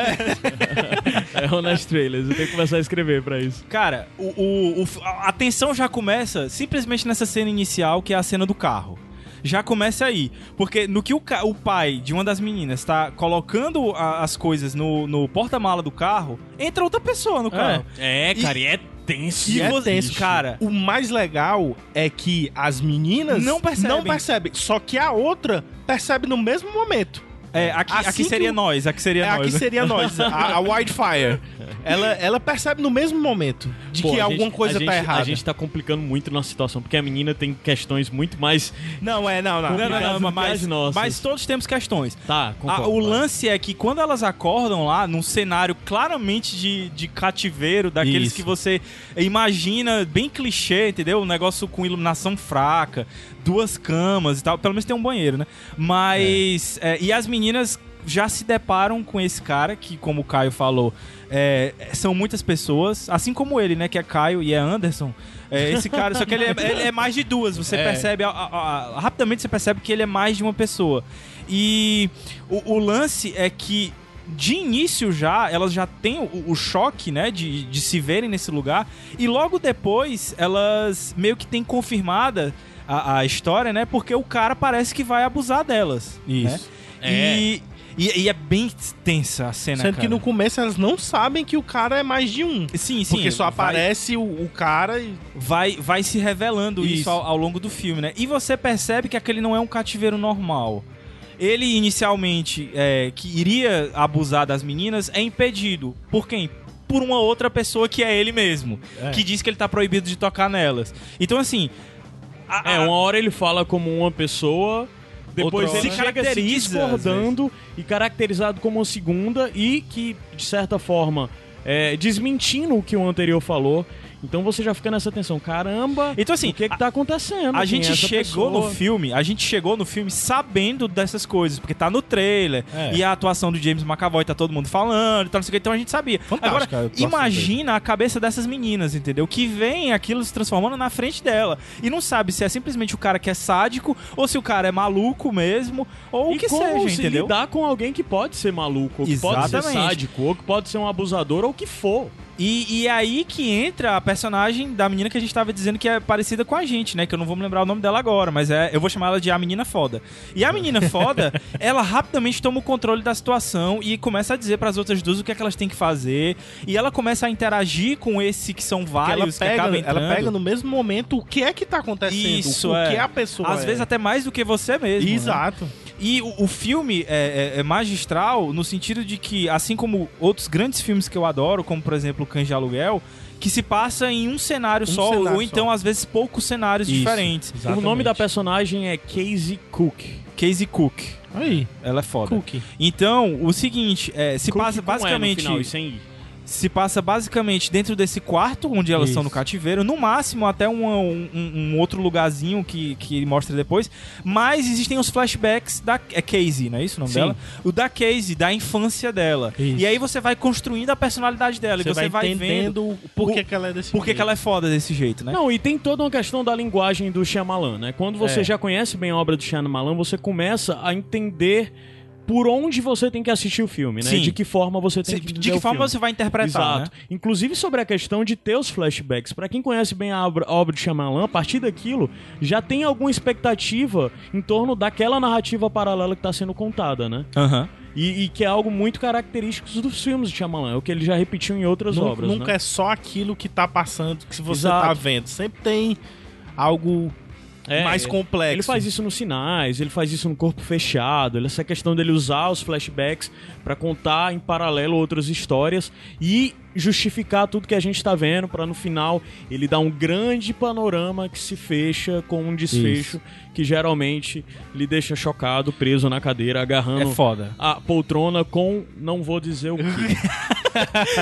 É (laughs) Honest Trailers, eu tenho que começar a escrever pra isso. Cara, o, o- a tensão já começa simplesmente nessa cena inicial, que é a cena do carro. Já começa aí. Porque no que o, o pai de uma das meninas tá colocando a- as coisas no, no porta-mala do carro, entra outra pessoa no carro. É, cara, e, é tenso. E é você- tenso. cara, O mais legal é que as meninas Não percebem. não percebem, só que a outra percebe no mesmo momento. é, aqui, Assim aqui que seria o- nós, aqui seria É, nós. aqui seria nós, a, a (laughs) Wildfire. Ela, ela percebe no mesmo momento de Pô, que a alguma gente- coisa a gente, tá errada. A gente tá complicando muito nossa situação, porque a menina tem questões muito mais. Não, é, não, não. Não, não, não, mas, mas todos temos questões. Tá, concordo. o vai. lance é que quando elas acordam lá, num cenário claramente de, de cativeiro, daqueles Isso. que você imagina bem clichê, entendeu? Um negócio com iluminação fraca, duas camas e tal. Pelo menos tem um banheiro, né? Mas. é, e as meninas já se deparam com esse cara, que, como o Caio falou, é, são muitas pessoas, assim como ele, né? Que é Caio e é Anderson. É, esse cara, só que ele é, (laughs) ele é mais de duas. Você É. percebe, a- a- a- rapidamente você percebe que ele é mais de uma pessoa. E o, o lance é que de início já, elas já têm o, o choque, né, de, de se verem nesse lugar. E logo depois, elas meio que têm confirmada a, a história, né, porque o cara parece que vai abusar delas. Isso. Né? E, e, e é bem tensa a cena, Sendo que cara. no começo elas não sabem que o cara é mais de um. Sim, sim. Porque só vai- aparece o, o cara e. vai, vai se revelando isso, Isso. ao, ao longo do filme, né? E você percebe que aquele não é um cativeiro normal. Ele inicialmente é, que iria abusar das meninas é impedido. Por quem? Por uma outra pessoa que é ele mesmo, É. que diz que ele tá proibido de tocar nelas. Então assim, a- É, a- uma hora ele fala como uma pessoa, depois ele Se caracteriza, se discordando e caracterizado como uma segunda e que, de certa forma, é, desmentindo o que o anterior falou. Então você já fica nessa tensão. Caramba, Então, assim, o que que tá acontecendo? A gente é chegou pessoa? no filme, a gente chegou no filme sabendo dessas coisas, porque tá no trailer. É. E a atuação do James McAvoy tá todo mundo falando, e tal, não sei o que, então a gente sabia. Fantástica a Agora, imagina a cabeça dessas meninas, entendeu? Que vem aquilo se transformando na frente dela. E não sabe se é simplesmente o cara que é sádico, ou se o cara é maluco mesmo, ou o que como seja, se entendeu? lidar com alguém que pode ser maluco, ou que pode ser Exatamente. sádico, ou que pode ser um abusador, ou o que for. E, e é aí que entra a personagem da menina que a gente tava dizendo que é parecida com a gente, né? Que eu não vou me lembrar o nome dela agora, mas é, eu vou chamar ela de a menina foda. E a menina (laughs) foda, ela rapidamente toma o controle da situação e começa a dizer pras outras duas o que é que elas têm que fazer. E ela começa a interagir com esse que são que ela, vários que, pega, acabam entrando. ela pega no mesmo momento o que é que tá acontecendo. Isso, o, é. o que a pessoa Às é. vezes até mais do que você mesmo. né? E o, o filme é, é- é magistral no sentido de que, assim como outros grandes filmes que eu adoro, como por exemplo o Cães de Aluguel, que se passa em um cenário Um só, cenário ou então só. às vezes poucos cenários Isso, diferentes. O nome da personagem é Casey Cook. Casey Cook, Aí, ela é foda. cookie. Então, o seguinte, é, se Cook passa com E no basicamente final, e sem I. se passa basicamente dentro desse quarto onde elas Isso. estão no cativeiro, no máximo até um, um- um outro lugarzinho que, que mostra depois, mas existem os flashbacks da é Casey, não é isso o nome Sim. dela? O da Casey, da infância dela. Isso. E aí você vai construindo a personalidade dela Você, e você vai, vendo entendendo por que, o- que ela é desse por que ela é foda desse jeito, né? Não, e tem toda uma questão da linguagem do Shyamalan, né? Quando você É. já conhece bem a obra do Shyamalan, você começa a entender por onde você tem que assistir o filme, né? Sim. De que forma você tem que de que o forma filme. você vai interpretar, Exato. né? Inclusive sobre a questão de ter os flashbacks. Pra quem conhece bem a obra, a obra de Shyamalan, a partir daquilo, já tem alguma expectativa em torno daquela narrativa paralela que tá sendo contada, né? Aham. E, e que é algo muito característico dos filmes de Shyamalan, é o que ele já repetiu em outras Nu- obras, Nunca né? é só aquilo que tá passando que você Exato. tá vendo. Sempre tem algo É, mais é. complexo. Ele faz isso nos sinais, ele faz isso no corpo fechado, essa questão dele usar os flashbacks pra contar em paralelo outras histórias e justificar tudo que a gente tá vendo pra no final ele dar um grande panorama que se fecha com um desfecho que geralmente lhe deixa chocado, preso na cadeira, agarrando É foda. a poltrona com não vou dizer o que. (laughs)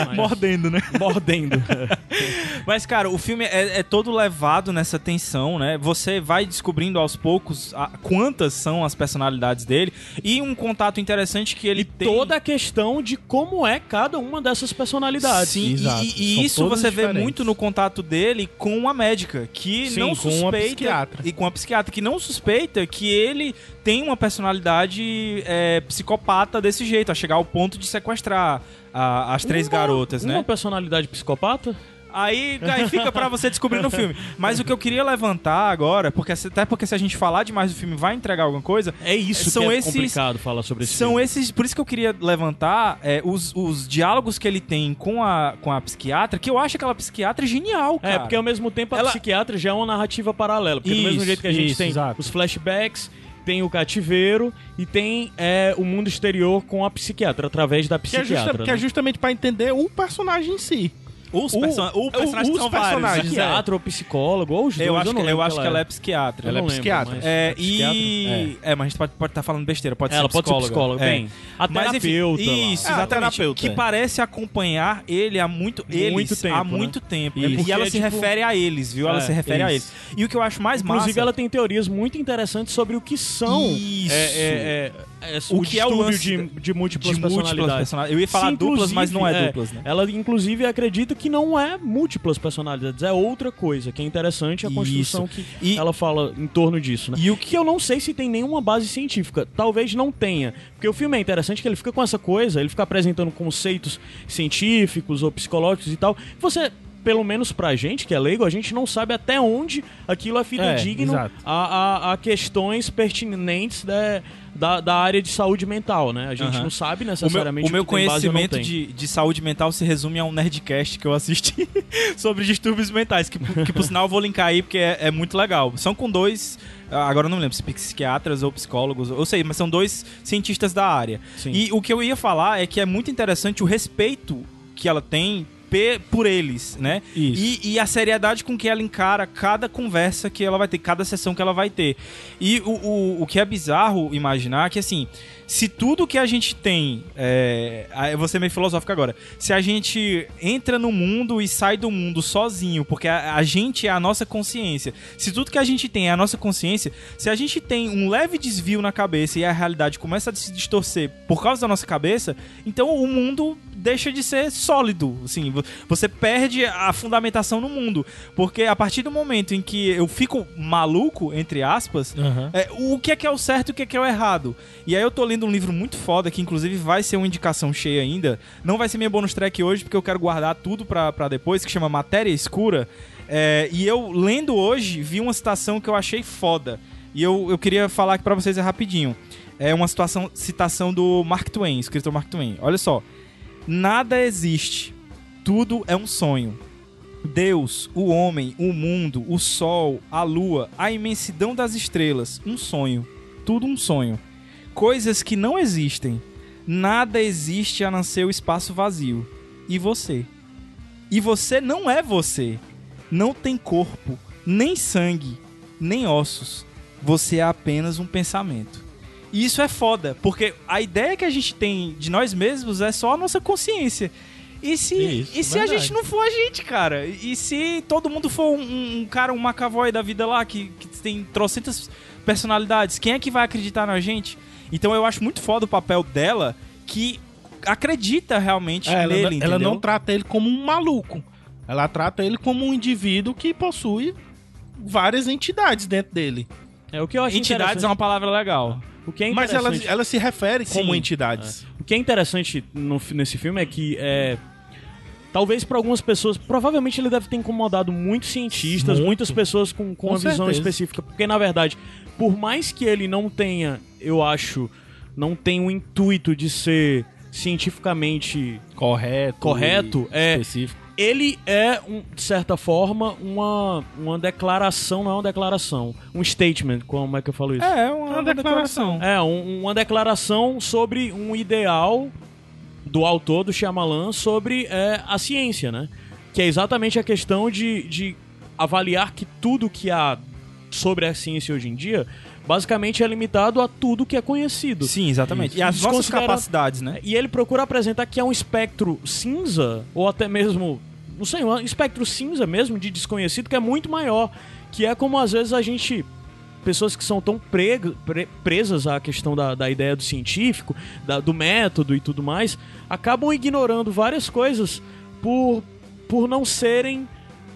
Mas- Mordendo, né? mordendo. (laughs) Mas, cara, o filme é, é todo levado nessa tensão, né? Você vai descobrindo aos poucos a- quantas são as personalidades dele e um contato interessante que ele E tem. toda a questão de como é cada uma dessas personalidades. Sim, Exato. e, e isso você vê diferentes. muito no contato dele com uma médica que Sim, não com suspeita uma psiquiatra. e com a psiquiatra que não suspeita que ele tem uma personalidade é, psicopata desse jeito, a chegar ao ponto de sequestrar a- as três Uma- garotas, né? Uma personalidade psicopata? Aí, aí fica pra você descobrir no filme. Mas o que eu queria levantar agora, porque até porque se a gente falar demais do filme vai entregar alguma coisa, É isso São que é esses- complicado falar sobre esse são filme. esses. Por isso que eu queria levantar é, os, os diálogos que ele tem com a, com a psiquiatra, que eu acho aquela psiquiatra genial, cara. É, porque ao mesmo tempo a Ela- psiquiatra já é uma narrativa paralela. Porque do Isso, mesmo jeito que a gente isso, tem exato. os flashbacks, tem o cativeiro e tem é, o mundo exterior com a psiquiatra, através da Que é, psiquiatra. justa- que é né? justamente pra entender o personagem em si. Os, o- person o personagem os são personagens, Psiquiatra ou psicólogo, ou os dois. Eu acho, não que, eu acho que ela é é. psiquiatra. Eu ela é psiquiatra. É, psiquiatra? e. É. mas a gente pode estar falando besteira, pode Ela ser pode ser psicóloga. psicóloga, É. bem. A Mas, enfim, terapeuta lá. Isso, É, a terapeuta, que é. parece acompanhar ele há muito, eles, Muito tempo, há né? muito tempo. É E ela é se tipo- refere a eles, viu? Ela É, se refere a eles. E o que eu acho mais Inclusive, massa... ela tem teorias muito interessantes sobre o que são. Isso. É, é, é, é, O que é o lance de, de múltiplas de múltiplas personalidades. Eu ia falar Se, duplas, mas não é, inclusive, duplas, né? Ela, inclusive, acredita que não é múltiplas personalidades, é outra coisa, que é interessante a construção que E- ela fala em torno disso, né? E o que eu não sei se tem nenhuma base científica. Talvez não tenha. Porque o filme é interessante que ele fica com essa coisa, ele fica apresentando conceitos científicos ou psicológicos e tal. Você. Pelo menos pra gente, que é leigo, a gente não sabe até onde aquilo é fidedigno exato. a, a, a questões pertinentes da, da, da área de saúde mental, né? A gente Aham. não sabe O meu, necessariamente o meu ou não conhecimento tem. de, de saúde mental se resume a um Nerdcast que eu assisti (laughs) sobre distúrbios mentais, que, que por sinal eu vou linkar aí porque é, é muito legal. São com dois, ah, agora eu não lembro se psiquiatras ou psicólogos, eu sei, mas são dois cientistas da área. Sim. E o que eu ia falar é que é muito interessante o respeito que ela tem por eles, né? Isso. E, e a seriedade com que ela encara cada conversa que ela vai ter, cada sessão que ela vai ter. E o, o, o que é bizarro imaginar é que, assim, se tudo que a gente tem. É, eu vou ser meio filosófico agora. Se a gente entra no mundo e sai do mundo sozinho, porque a, a gente é a nossa consciência. Se tudo que a gente tem é a nossa consciência, se a gente tem um leve desvio na cabeça e a realidade começa a se distorcer por causa da nossa cabeça, então o mundo deixa de ser sólido. Assim, vo- você perde a fundamentação no mundo. Porque a partir do momento em que eu fico maluco, entre aspas, Aham. é, o que é que é o certo e o que é que é o errado. E aí eu tô lendo um livro muito foda, que inclusive vai ser uma indicação cheia ainda. Não vai ser minha bonus track hoje, porque eu quero guardar tudo pra, depois, que chama Matéria Escura. É, e eu, lendo hoje, vi uma citação que eu achei foda. E eu, eu queria falar aqui pra vocês é rapidinho. É uma situação, citação do Mark Twain, escritor Mark Twain. Olha só. Nada existe. Tudo é um sonho. Deus, o homem, o mundo, o sol, a lua, a imensidão das estrelas, um sonho. Tudo um sonho. Coisas que não existem. Nada existe a não ser o espaço vazio. E você? E você não é você. Não tem corpo, nem sangue, nem ossos. Você é apenas um pensamento. E isso é foda, porque a ideia que a gente tem de nós mesmos é só a nossa consciência. E se, Isso, e se a gente não for a gente, cara? E se todo mundo for um, um cara, um McAvoy da vida lá, que, que tem trocentas personalidades, quem é que vai acreditar na gente? Então eu acho muito foda o papel dela, que acredita realmente É, ela, nele, ela entendeu? não trata ele como um maluco. Ela trata ele como um indivíduo que possui várias entidades dentro dele. É o que eu acho Entidades é uma palavra legal. O que é Mas ela, ela se refere como Sim, entidades. O que é interessante no- nesse filme é que é, talvez para algumas pessoas, provavelmente ele deve ter incomodado muitos cientistas, Muito. muitas pessoas com, com, Com uma visão certeza. específica, porque na verdade, por mais que ele não tenha, eu acho, não tenha o intuito de ser cientificamente Correto. Correto, e é. Específico. ele é, um, de certa forma, uma, uma declaração, não é uma declaração, um statement, como é que eu falo isso? É, uma, Uma declaração. É, um- uma declaração sobre um ideal do autor, do Shyamalan, sobre é, a ciência, né? Que é exatamente a questão de, de avaliar que tudo que há sobre a ciência hoje em dia, basicamente é limitado a tudo que é conhecido. Sim, exatamente. Isso. E as nossas capacidades, né? E ele procura apresentar que é um espectro cinza, ou até mesmo, não sei, um espectro cinza mesmo, de desconhecido, que é muito maior. Que é como às vezes a gente. Pessoas que são tão preg- pre- presas à questão da, da ideia do científico, da- do método e tudo mais, acabam ignorando várias coisas por, por não serem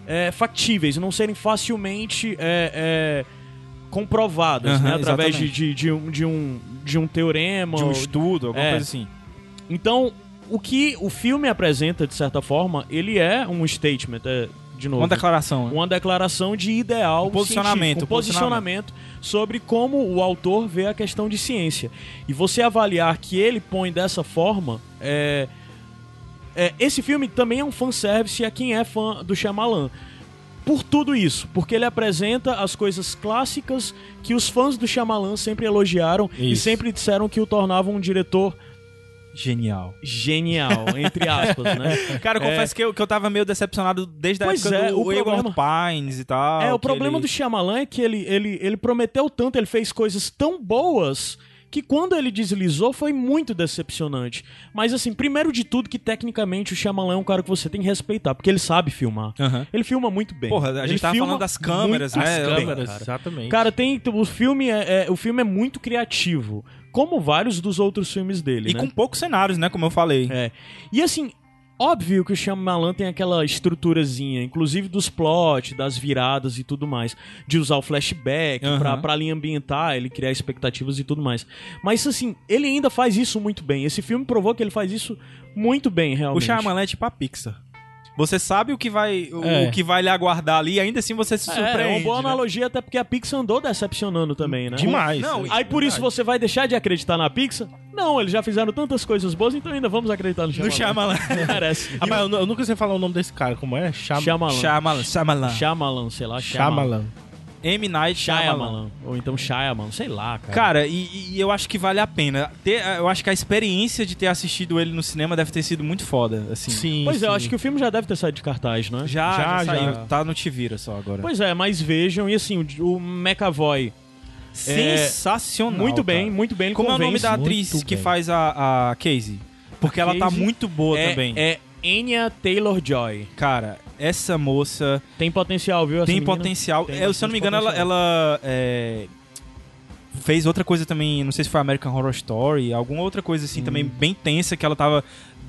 é, factíveis, não serem facilmente é, é, comprovadas, Aham, né? Através de, de, de um, de, um, de um teorema. De um estudo, alguma É. coisa assim. então, o que o filme apresenta, de certa forma, ele é um statement, é, de novo. Uma declaração. né? uma declaração de ideal, Um posicionamento, um um posicionamento sobre como o autor vê a questão de ciência. E você avaliar que ele põe dessa forma, é, é, esse filme também é um fanservice a quem é fã do Shyamalan. Por tudo isso, porque ele apresenta as coisas clássicas que os fãs do Shyamalan sempre elogiaram e Isso. sempre disseram que o tornavam um diretor Genial. genial, entre aspas, né? (laughs) Cara, eu É. confesso que, eu, que eu tava meio decepcionado desde a Pois época é, do o problema- Pines e tal. É, o problema ele- do Shyamalan é que ele, ele, ele prometeu tanto, ele fez coisas tão boas que quando ele deslizou foi muito decepcionante. Mas assim, primeiro de tudo que tecnicamente o Shyamalan é um cara que você tem que respeitar, porque ele sabe filmar. Aham. Ele filma muito bem. Porra, a gente Ele tava falando das câmeras, né? bem, Câmeras, cara. exatamente. Cara, tem o filme é, é- o filme é muito criativo, como vários dos outros filmes dele, E né? com poucos cenários, né? Como eu falei. É. E assim, óbvio que o Shyamalan tem aquela estruturazinha, inclusive dos plot, das viradas e tudo mais, de usar o flashback Aham. pra, pra linha ambientar, ele criar expectativas e tudo mais. Mas assim, ele ainda faz isso muito bem. Esse filme provou que ele faz isso muito bem, O realmente. Shyamalan é tipo a Pixar. Você sabe o que vai, o, É. o que vai lhe aguardar ali e ainda assim você se É, surpreende. é uma boa né? analogia, até porque a Pixar andou decepcionando também, né? Demais. Não, Aí por isso você vai deixar de acreditar na Pixar? Não, eles já fizeram tantas coisas boas, então ainda vamos acreditar no No Shyamalan. Shyamalan. (laughs) Merece. Ah, mas eu, eu nunca sei falar o nome desse cara, como é? Cham... Shyamalan. Shyamalan. Shyamalan. Shyamalan, sei lá. Shyamalan. Shyamalan. M. Night Shyamalan. Shyamalan. Ou então Shyamalan, sei lá, cara. Cara, e, e eu acho que vale a pena. Ter, eu acho que a experiência de ter assistido ele no cinema deve ter sido muito foda, assim. Sim. Pois é, eu sim. acho que o filme já deve ter saído de cartaz, né? Já, já, Já, saiu. já. Tá no Te Vira só agora. Pois é, mas vejam, e assim, o, o McAvoy, Sensacional. muito bem, cara. muito bem, ele Como é o nome convence. da atriz muito que bem. faz a, a Casey? Porque ela tá Casey muito boa é, também. É Anya Taylor-Joy. Cara, essa moça Tem potencial, viu? essa tem menina? potencial. tem É, se eu não me engano, ela, bastante ela é, fez outra coisa também, não sei se foi American Horror Story, alguma outra coisa assim também Hum. bem tensa que ela tava.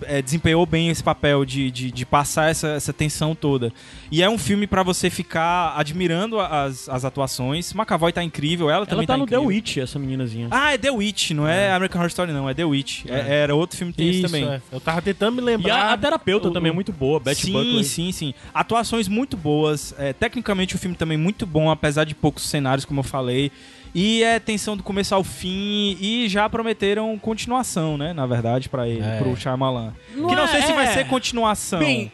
é, desempenhou bem esse papel de, de, de passar essa, essa tensão toda. E é um filme pra você ficar admirando as, as atuações. McAvoy tá incrível, ela, Ela também tá, tá no incrível. The Witch, essa meninazinha. Ah, é The Witch, não é, American Horror Story, não, é The Witch. É- era outro filme que tem Isso, também. é. Eu tava tentando me E lembrar. a, a terapeuta o- também é muito boa, Betty sim, Buckley. sim, sim. Atuações muito boas. É, tecnicamente o filme também muito bom, apesar de poucos cenários, como eu falei. E é tensão do começo ao fim. E já prometeram continuação, né? Na verdade, pra ele, É. pro Shyamalan. Não que não é- sei se vai é. ser continuação. Bem,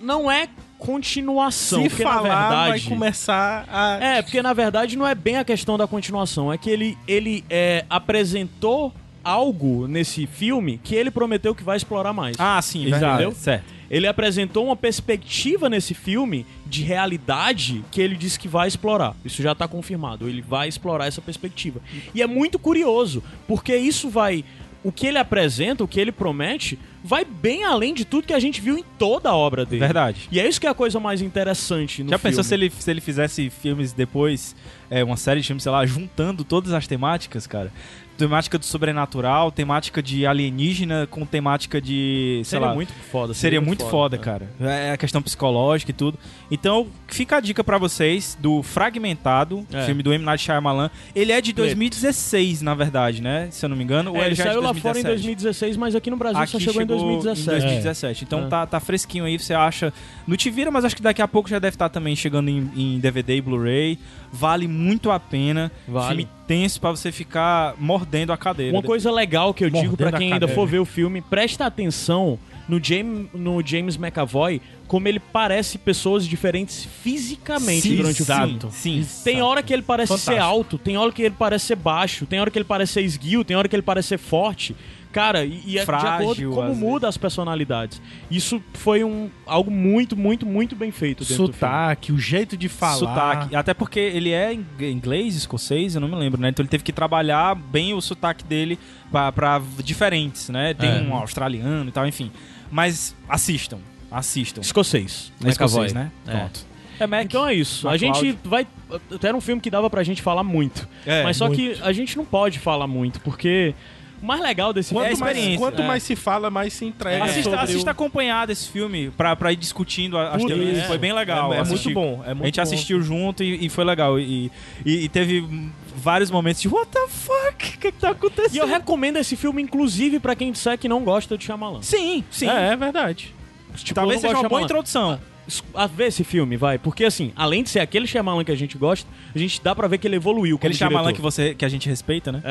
não é continuação, Se porque falar, na verdade... vai começar a. É, porque na verdade não é bem a questão da continuação, é que ele, ele é, apresentou algo nesse filme que ele prometeu que vai explorar mais. ah, sim, verdade. Entendeu? Certo. Ele apresentou uma perspectiva nesse filme de realidade que ele disse que vai explorar. Isso já tá confirmado. Ele vai explorar essa perspectiva. E é muito curioso, porque isso vai. O que ele apresenta, o que ele promete, vai bem além de tudo que a gente viu em toda a obra dele. Verdade. E é isso que é a coisa mais interessante no Já filme. pensou se ele, se ele fizesse filmes depois, é, uma série de filmes, sei lá, juntando todas as temáticas, cara? Temática do sobrenatural, temática de alienígena com temática de. Sei Seria lá, muito foda. Seria muito foda, cara. É a questão psicológica e tudo. Então, fica a dica pra vocês do Fragmentado, É. filme do M. Night Shyamalan. Ele é de Clip. 2016, na verdade, né? Se eu não me engano. ou É, ele já é de saiu lá fora em 2017? 2016, mas aqui no Brasil só Aqui chegou, em 2017. Em 2017. Então É. tá, tá fresquinho aí, você acha. Não te vira, mas acho que daqui a pouco já deve estar também chegando em, em DVD e Blu-ray. Vale muito a pena. Vale. Filme tenso pra você ficar mordendo a cadeira. Uma coisa legal que eu digo Mordendo pra quem a ainda for ver o filme, presta atenção no James, no James McAvoy, como ele parece pessoas diferentes fisicamente Sim, durante o filme. exato. Sim. Tem hora que ele parece Fantástico. ser alto, tem hora que ele parece ser baixo, tem hora que ele parece ser esguio, tem hora que ele parece ser forte. Cara, e, e é de Frágil, acordo com como muda as personalidades. Isso foi um, algo muito, muito, muito bem feito dentro. Sotaque, o jeito de falar. Sotaque. Até porque ele é ing- inglês, escocês, eu não me lembro, né? Então ele teve que trabalhar bem o sotaque dele pra, pra diferentes, né? Tem É. um australiano e tal, enfim. Mas assistam, assistam. Escocês. É escocês, né? É. Pronto. É Mac. Então é isso. A McLeod. gente vai. Era um filme que dava pra gente falar muito. É, mas só muito. que a gente não pode falar muito, porque o mais legal desse É a filme Quanto, mais, experiência, quanto é. mais se fala, mais se entrega. Assista, assista o- acompanhado esse filme pra, pra ir discutindo as teorias. é. Foi bem legal. É, é muito bom. É muito a gente bom. assistiu junto e, e foi legal. E, e- e teve vários momentos de What the fuck? O que, que tá acontecendo? E eu recomendo esse filme, inclusive, pra quem disser que não gosta de Shyamalan. Sim, sim. É, é verdade. Tipo, Talvez seja uma boa introdução. A ver esse filme, vai. Porque, assim, além de ser aquele Shyamalan que a gente gosta, a gente dá pra ver que ele evoluiu como Aquele Shyamalan diretor. que, você, que a gente respeita, né?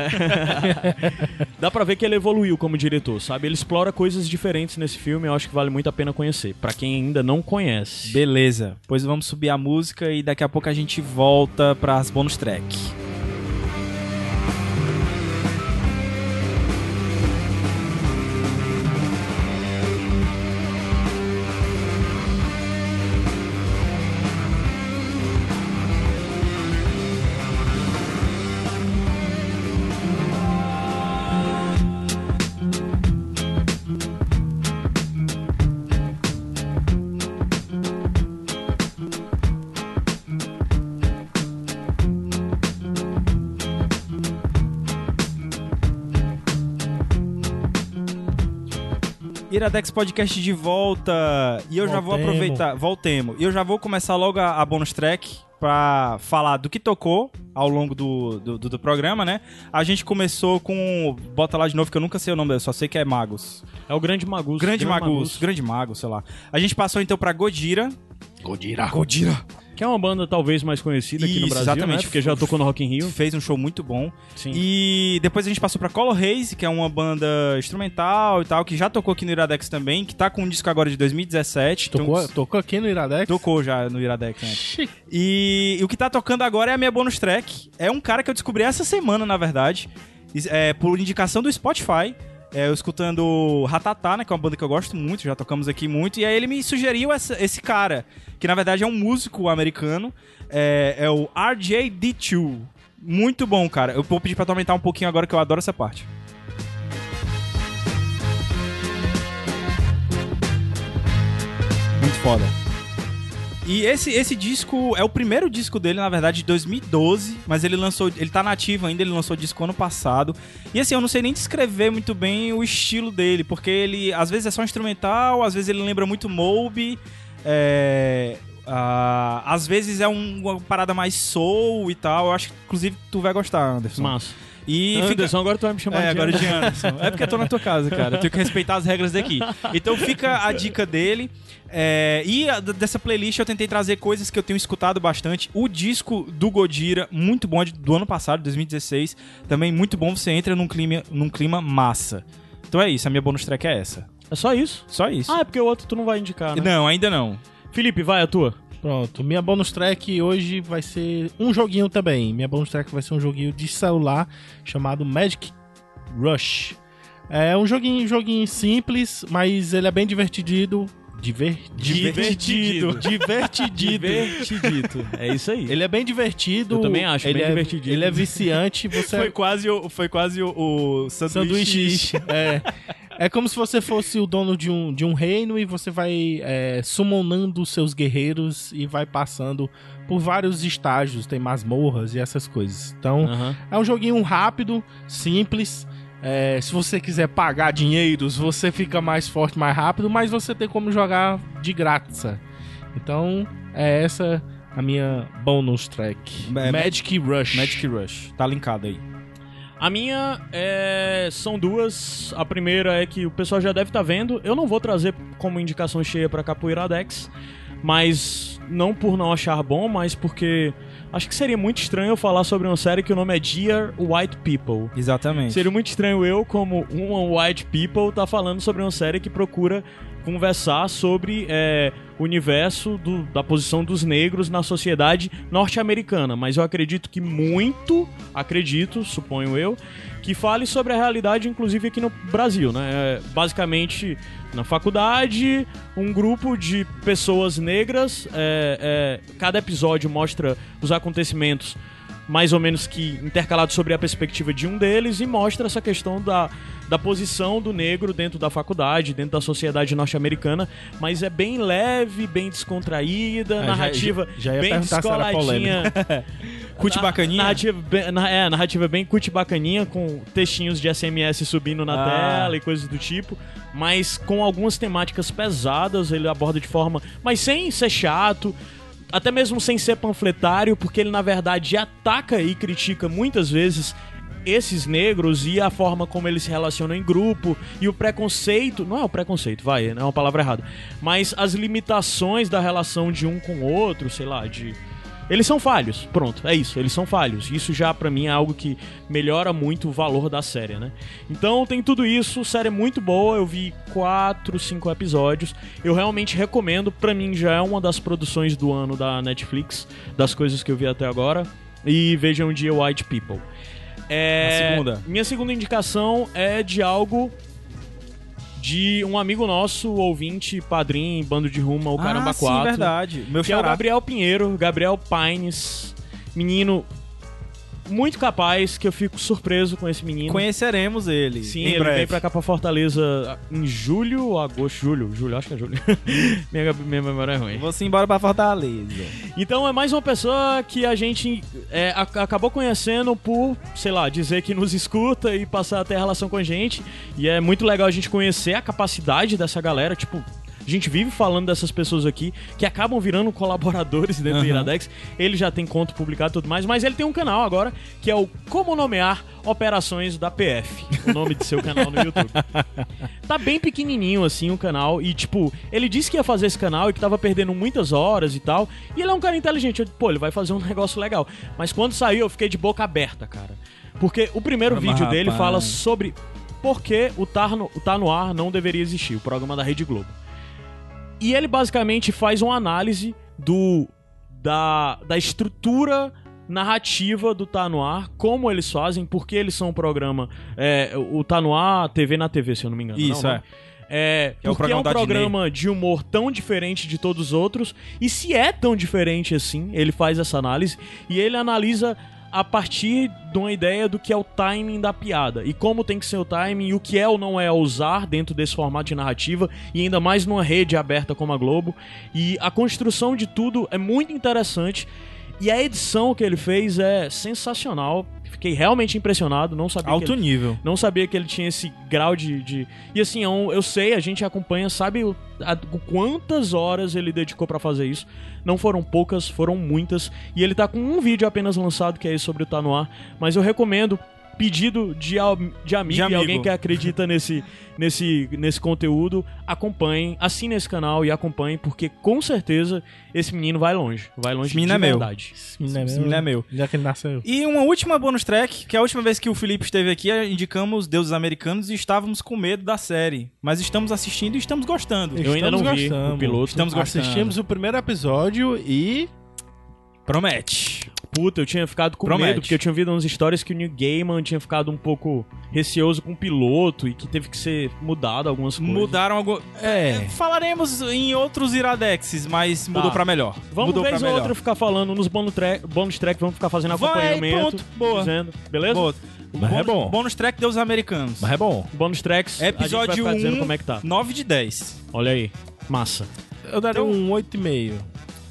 (laughs) Dá pra ver que ele evoluiu como diretor, sabe? Ele explora coisas diferentes nesse filme, eu acho que vale muito a pena conhecer. Pra quem ainda não conhece. Beleza. Pois vamos subir a música e daqui a pouco a gente volta pras bônus track. Iradex Podcast de volta. E eu já vou aproveitar. Voltemos. E eu já vou começar logo a, a bônus track pra falar do que tocou ao longo do, do, do- programa, né? A gente começou com. Bota lá de novo que eu nunca sei o nome dele, só sei que é Magos. É o Grande Magus. Grande Magus. Grande Mago, sei lá. A gente passou então pra Godira. Godira. Godira. Que é uma banda talvez mais conhecida aqui no Brasil, exatamente. né? Porque já tocou no Rock in Rio. Fez um show muito bom. Sim. E depois a gente passou pra Color Haze, que é uma banda instrumental e tal, que já tocou aqui no Iradex também, que tá com um disco agora de 2017. Tocou, Então, tocou aqui no Iradex? tocou já no Iradex, né? Chique. E, e o que tá tocando agora é a minha bonus track. É um cara que eu descobri essa semana, na verdade, é, por indicação do Spotify. É, eu escutando Ratatá, né, que é uma banda que eu gosto muito, já tocamos aqui muito, e aí ele me sugeriu essa- esse cara, que na verdade é um músico americano, é, é o RJD2. Muito bom, cara. Eu vou pedir pra tu aumentar um pouquinho agora, que eu adoro essa parte. Muito foda. E esse, esse disco é o primeiro disco dele, na verdade, de 2012, mas ele lançou, ele tá nativo ainda, ele lançou disco ano passado. E assim, eu não sei nem descrever muito bem o estilo dele, porque ele às vezes é só instrumental, às vezes ele lembra muito Moby, é, ah, às vezes é um- uma parada mais soul e tal. Eu acho que inclusive tu vai gostar, Anderson. Massa. E fica, Anderson, agora tu vai me chamar é, de agora Anderson. de Anderson. É porque eu tô na tua casa, cara. Eu tenho que respeitar as regras daqui. Então fica a dica dele. É, e a- dessa playlist eu tentei trazer coisas que eu tenho escutado bastante. O disco do Godira, muito bom, é do ano passado, 2016. Também muito bom, você entra num clima, num clima massa. Então é isso, a minha bonus track é essa. É só isso? Só isso. Ah, é porque o outro tu não vai indicar, né? Não, ainda não. Felipe, vai a tua. Pronto, minha bonus track hoje vai ser um joguinho também. Minha bonus track vai ser um joguinho de celular chamado Magic Rush. É um joguinho, joguinho simples, mas ele é bem divertido. Diver... Divertido. Divertidido. Divertidito. É isso aí. Ele é bem divertido. Eu também acho, ele bem é, divertidinho. Ele é viciante. Você Foi quase o, foi quase o, o sanduíche. É. É como se você fosse o dono de um, de um reino e você vai é, summonando os seus guerreiros e vai passando por vários estágios, tem masmorras e essas coisas. Então, é um joguinho rápido, simples. É, se você quiser pagar dinheiros, você fica mais forte, mais rápido, mas você tem como jogar de graça. Então, é essa a minha bonus track. É, Magic Rush. Magic Rush. Tá linkado aí. A minha é... são duas. A primeira é que o pessoal já deve estar vendo. Eu não vou trazer como indicação cheia pra Capoeiradex, mas não por não achar bom, mas porque acho que seria muito estranho eu falar sobre uma série que o nome é Dear White People. Exatamente. Seria muito estranho eu, como um white people, tá falando sobre uma série que procura conversar sobre é, o universo do- da posição dos negros na sociedade norte-americana. Mas eu acredito que muito, acredito, suponho eu, que fale sobre a realidade, inclusive aqui no Brasil, né? É, basicamente, na faculdade, um grupo de pessoas negras, é, é, cada episódio mostra os acontecimentos mais ou menos que intercalado sobre a perspectiva de um deles e mostra essa questão da, da posição do negro dentro da faculdade, dentro da sociedade norte-americana, mas é bem leve, bem descontraída, É, narrativa já- já bem descoladinha. (laughs) Cut Na- bacaninha? Narrativa bem, na- é, narrativa bem cut bacaninha, com textinhos de SMS subindo na Ah. tela e coisas do tipo, mas com algumas temáticas pesadas, ele aborda de forma. Mas sem ser chato, até mesmo sem ser panfletário, porque ele na verdade ataca e critica muitas vezes esses negros e a forma como eles se relacionam em grupo e o preconceito, não é o preconceito, vai, é uma palavra errada, mas as limitações da relação de um com o outro, sei lá, de eles são falhos, pronto, é isso, eles são falhos. Isso já pra mim é algo que melhora muito o valor da série, né? Então tem tudo isso, série é muito boa, eu vi quatro, cinco episódios. Eu realmente recomendo, pra mim já é uma das produções do ano da Netflix, das coisas que eu vi até agora. E vejam dia White People. É, A segunda? Minha segunda indicação é de algo de um amigo nosso, ouvinte, padrinho, bando de rumo, o Caramba ah, 4 sim, verdade. Meu que é o xará. Gabriel Pinheiro, Gabriel Pines, menino muito capaz, que eu fico surpreso com esse menino. Conheceremos ele. Sim, ele breve. vem pra cá pra Fortaleza em julho ou agosto, julho, julho, acho que é julho. (laughs) minha, minha memória é ruim. Vou se embora pra Fortaleza. Então é mais uma pessoa que a gente é, acabou conhecendo por, sei lá, dizer que nos escuta e passar a ter relação com a gente. E é muito legal a gente conhecer a capacidade dessa galera, tipo. A gente vive falando dessas pessoas aqui que acabam virando colaboradores dentro do Aham. Iradex. Ele já tem conto publicado e tudo mais, mas ele tem um canal agora que é o Como Nomear Operações da PF. O nome de seu canal no YouTube. Tá bem pequenininho assim o canal e tipo, ele disse que ia fazer esse canal e que tava perdendo muitas horas e tal. E ele é um cara inteligente, eu, pô, ele vai fazer um (laughs) negócio legal. Mas quando saiu eu fiquei de boca aberta, cara. Porque o primeiro Mas, vídeo dele rapaz. fala sobre por que o Tá, no, o tá no Ar não deveria existir, o programa da Rede Globo. E ele basicamente faz uma análise do da, da estrutura narrativa do Tá No Ar, como eles fazem, porque eles são um programa. É, o Tá No Ar, TV na TV, se eu não me engano. Isso, não, é. não? É, é o porque é um programa de humor tão diferente de todos os outros, e se é tão diferente assim, ele faz essa análise, e ele analisa a partir de uma ideia do que é o timing da piada, e como tem que ser o timing, e o que é ou não é usar dentro desse formato de narrativa, e ainda mais numa rede aberta como a Globo, e a construção de tudo é muito interessante, e a edição que ele fez é sensacional, fiquei realmente impressionado, não sabia Alto ele- nível. não sabia que ele tinha esse grau de. de- E assim, é um- eu sei, a gente acompanha, sabe o, a- quantas horas ele dedicou pra fazer isso. Não foram poucas, foram muitas. E ele tá com um vídeo apenas lançado, que é esse sobre o Tá No Ar. Mas eu recomendo. Pedido de, al- de amigo, De e amigo. alguém que acredita nesse, nesse, nesse conteúdo, acompanhem, assine esse canal e acompanhem, porque com certeza esse menino vai longe. Vai longe Esse menino de é meu. verdade. Esse menino é Esse meu. menino é meu. Já que ele nasceu. E uma última bonus track, que é a última vez que o Felipe esteve aqui, indicamos Deuses Americanos e estávamos com medo da série. Mas estamos assistindo e estamos gostando. Eu ainda não Estamos vi gostando. o piloto. Estamos gostando. Assistimos o primeiro episódio e. Promete. Puta, eu tinha ficado com Promete. medo, porque eu tinha ouvido umas histórias que o New Gaiman tinha ficado um pouco receoso com o piloto e que teve que ser mudado algumas coisas. Mudaram algo. É. Falaremos em outros Iradexes, mas mudou pra melhor. Vamos mudou vez ou melhor. outra ficar falando nos bônus track, bônus track vamos ficar fazendo Vai, acompanhamento. ponto. Boa. Dizendo, beleza? Boa. Mas é Bônus- bom. Bônus track Deuses Americanos. Mas é bom. Bônus tracks, a Episódio vai dizendo 1, como é que tá. 9 de 10. Olha aí, massa. Eu daria Então- um 8,5.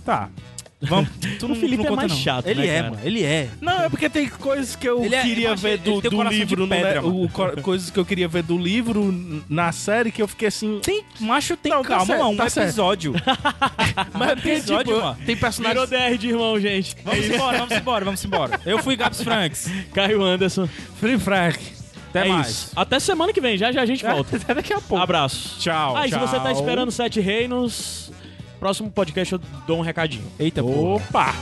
Tá. Vamos, (laughs) tu O não, Felipe não é mais não. chato, Ele né, é, cara? mano. Ele é. Não, é porque tem coisas que eu Ele é- queria eu acho ver ele do, tem do livro, no pedra, mano. o co- coisas que eu queria ver do livro na série que eu fiquei assim. Tem, macho, tem Não, tá calma. Um tá certo. episódio. (laughs) Mas é episódio, tipo, mano. tem Virou personagens. DR de irmão, gente. Vamos embora, vamos embora, vamos embora. Eu fui Gabs Franks. (laughs) Caio Anderson. Free Frank. Até é mais. isso. Até semana que vem, já já a gente volta. Até daqui a pouco. Abraço. Tchau. Ah, e se você tá tchau. esperando Sete Reinos, próximo podcast eu dou um recadinho. Eita. Opa!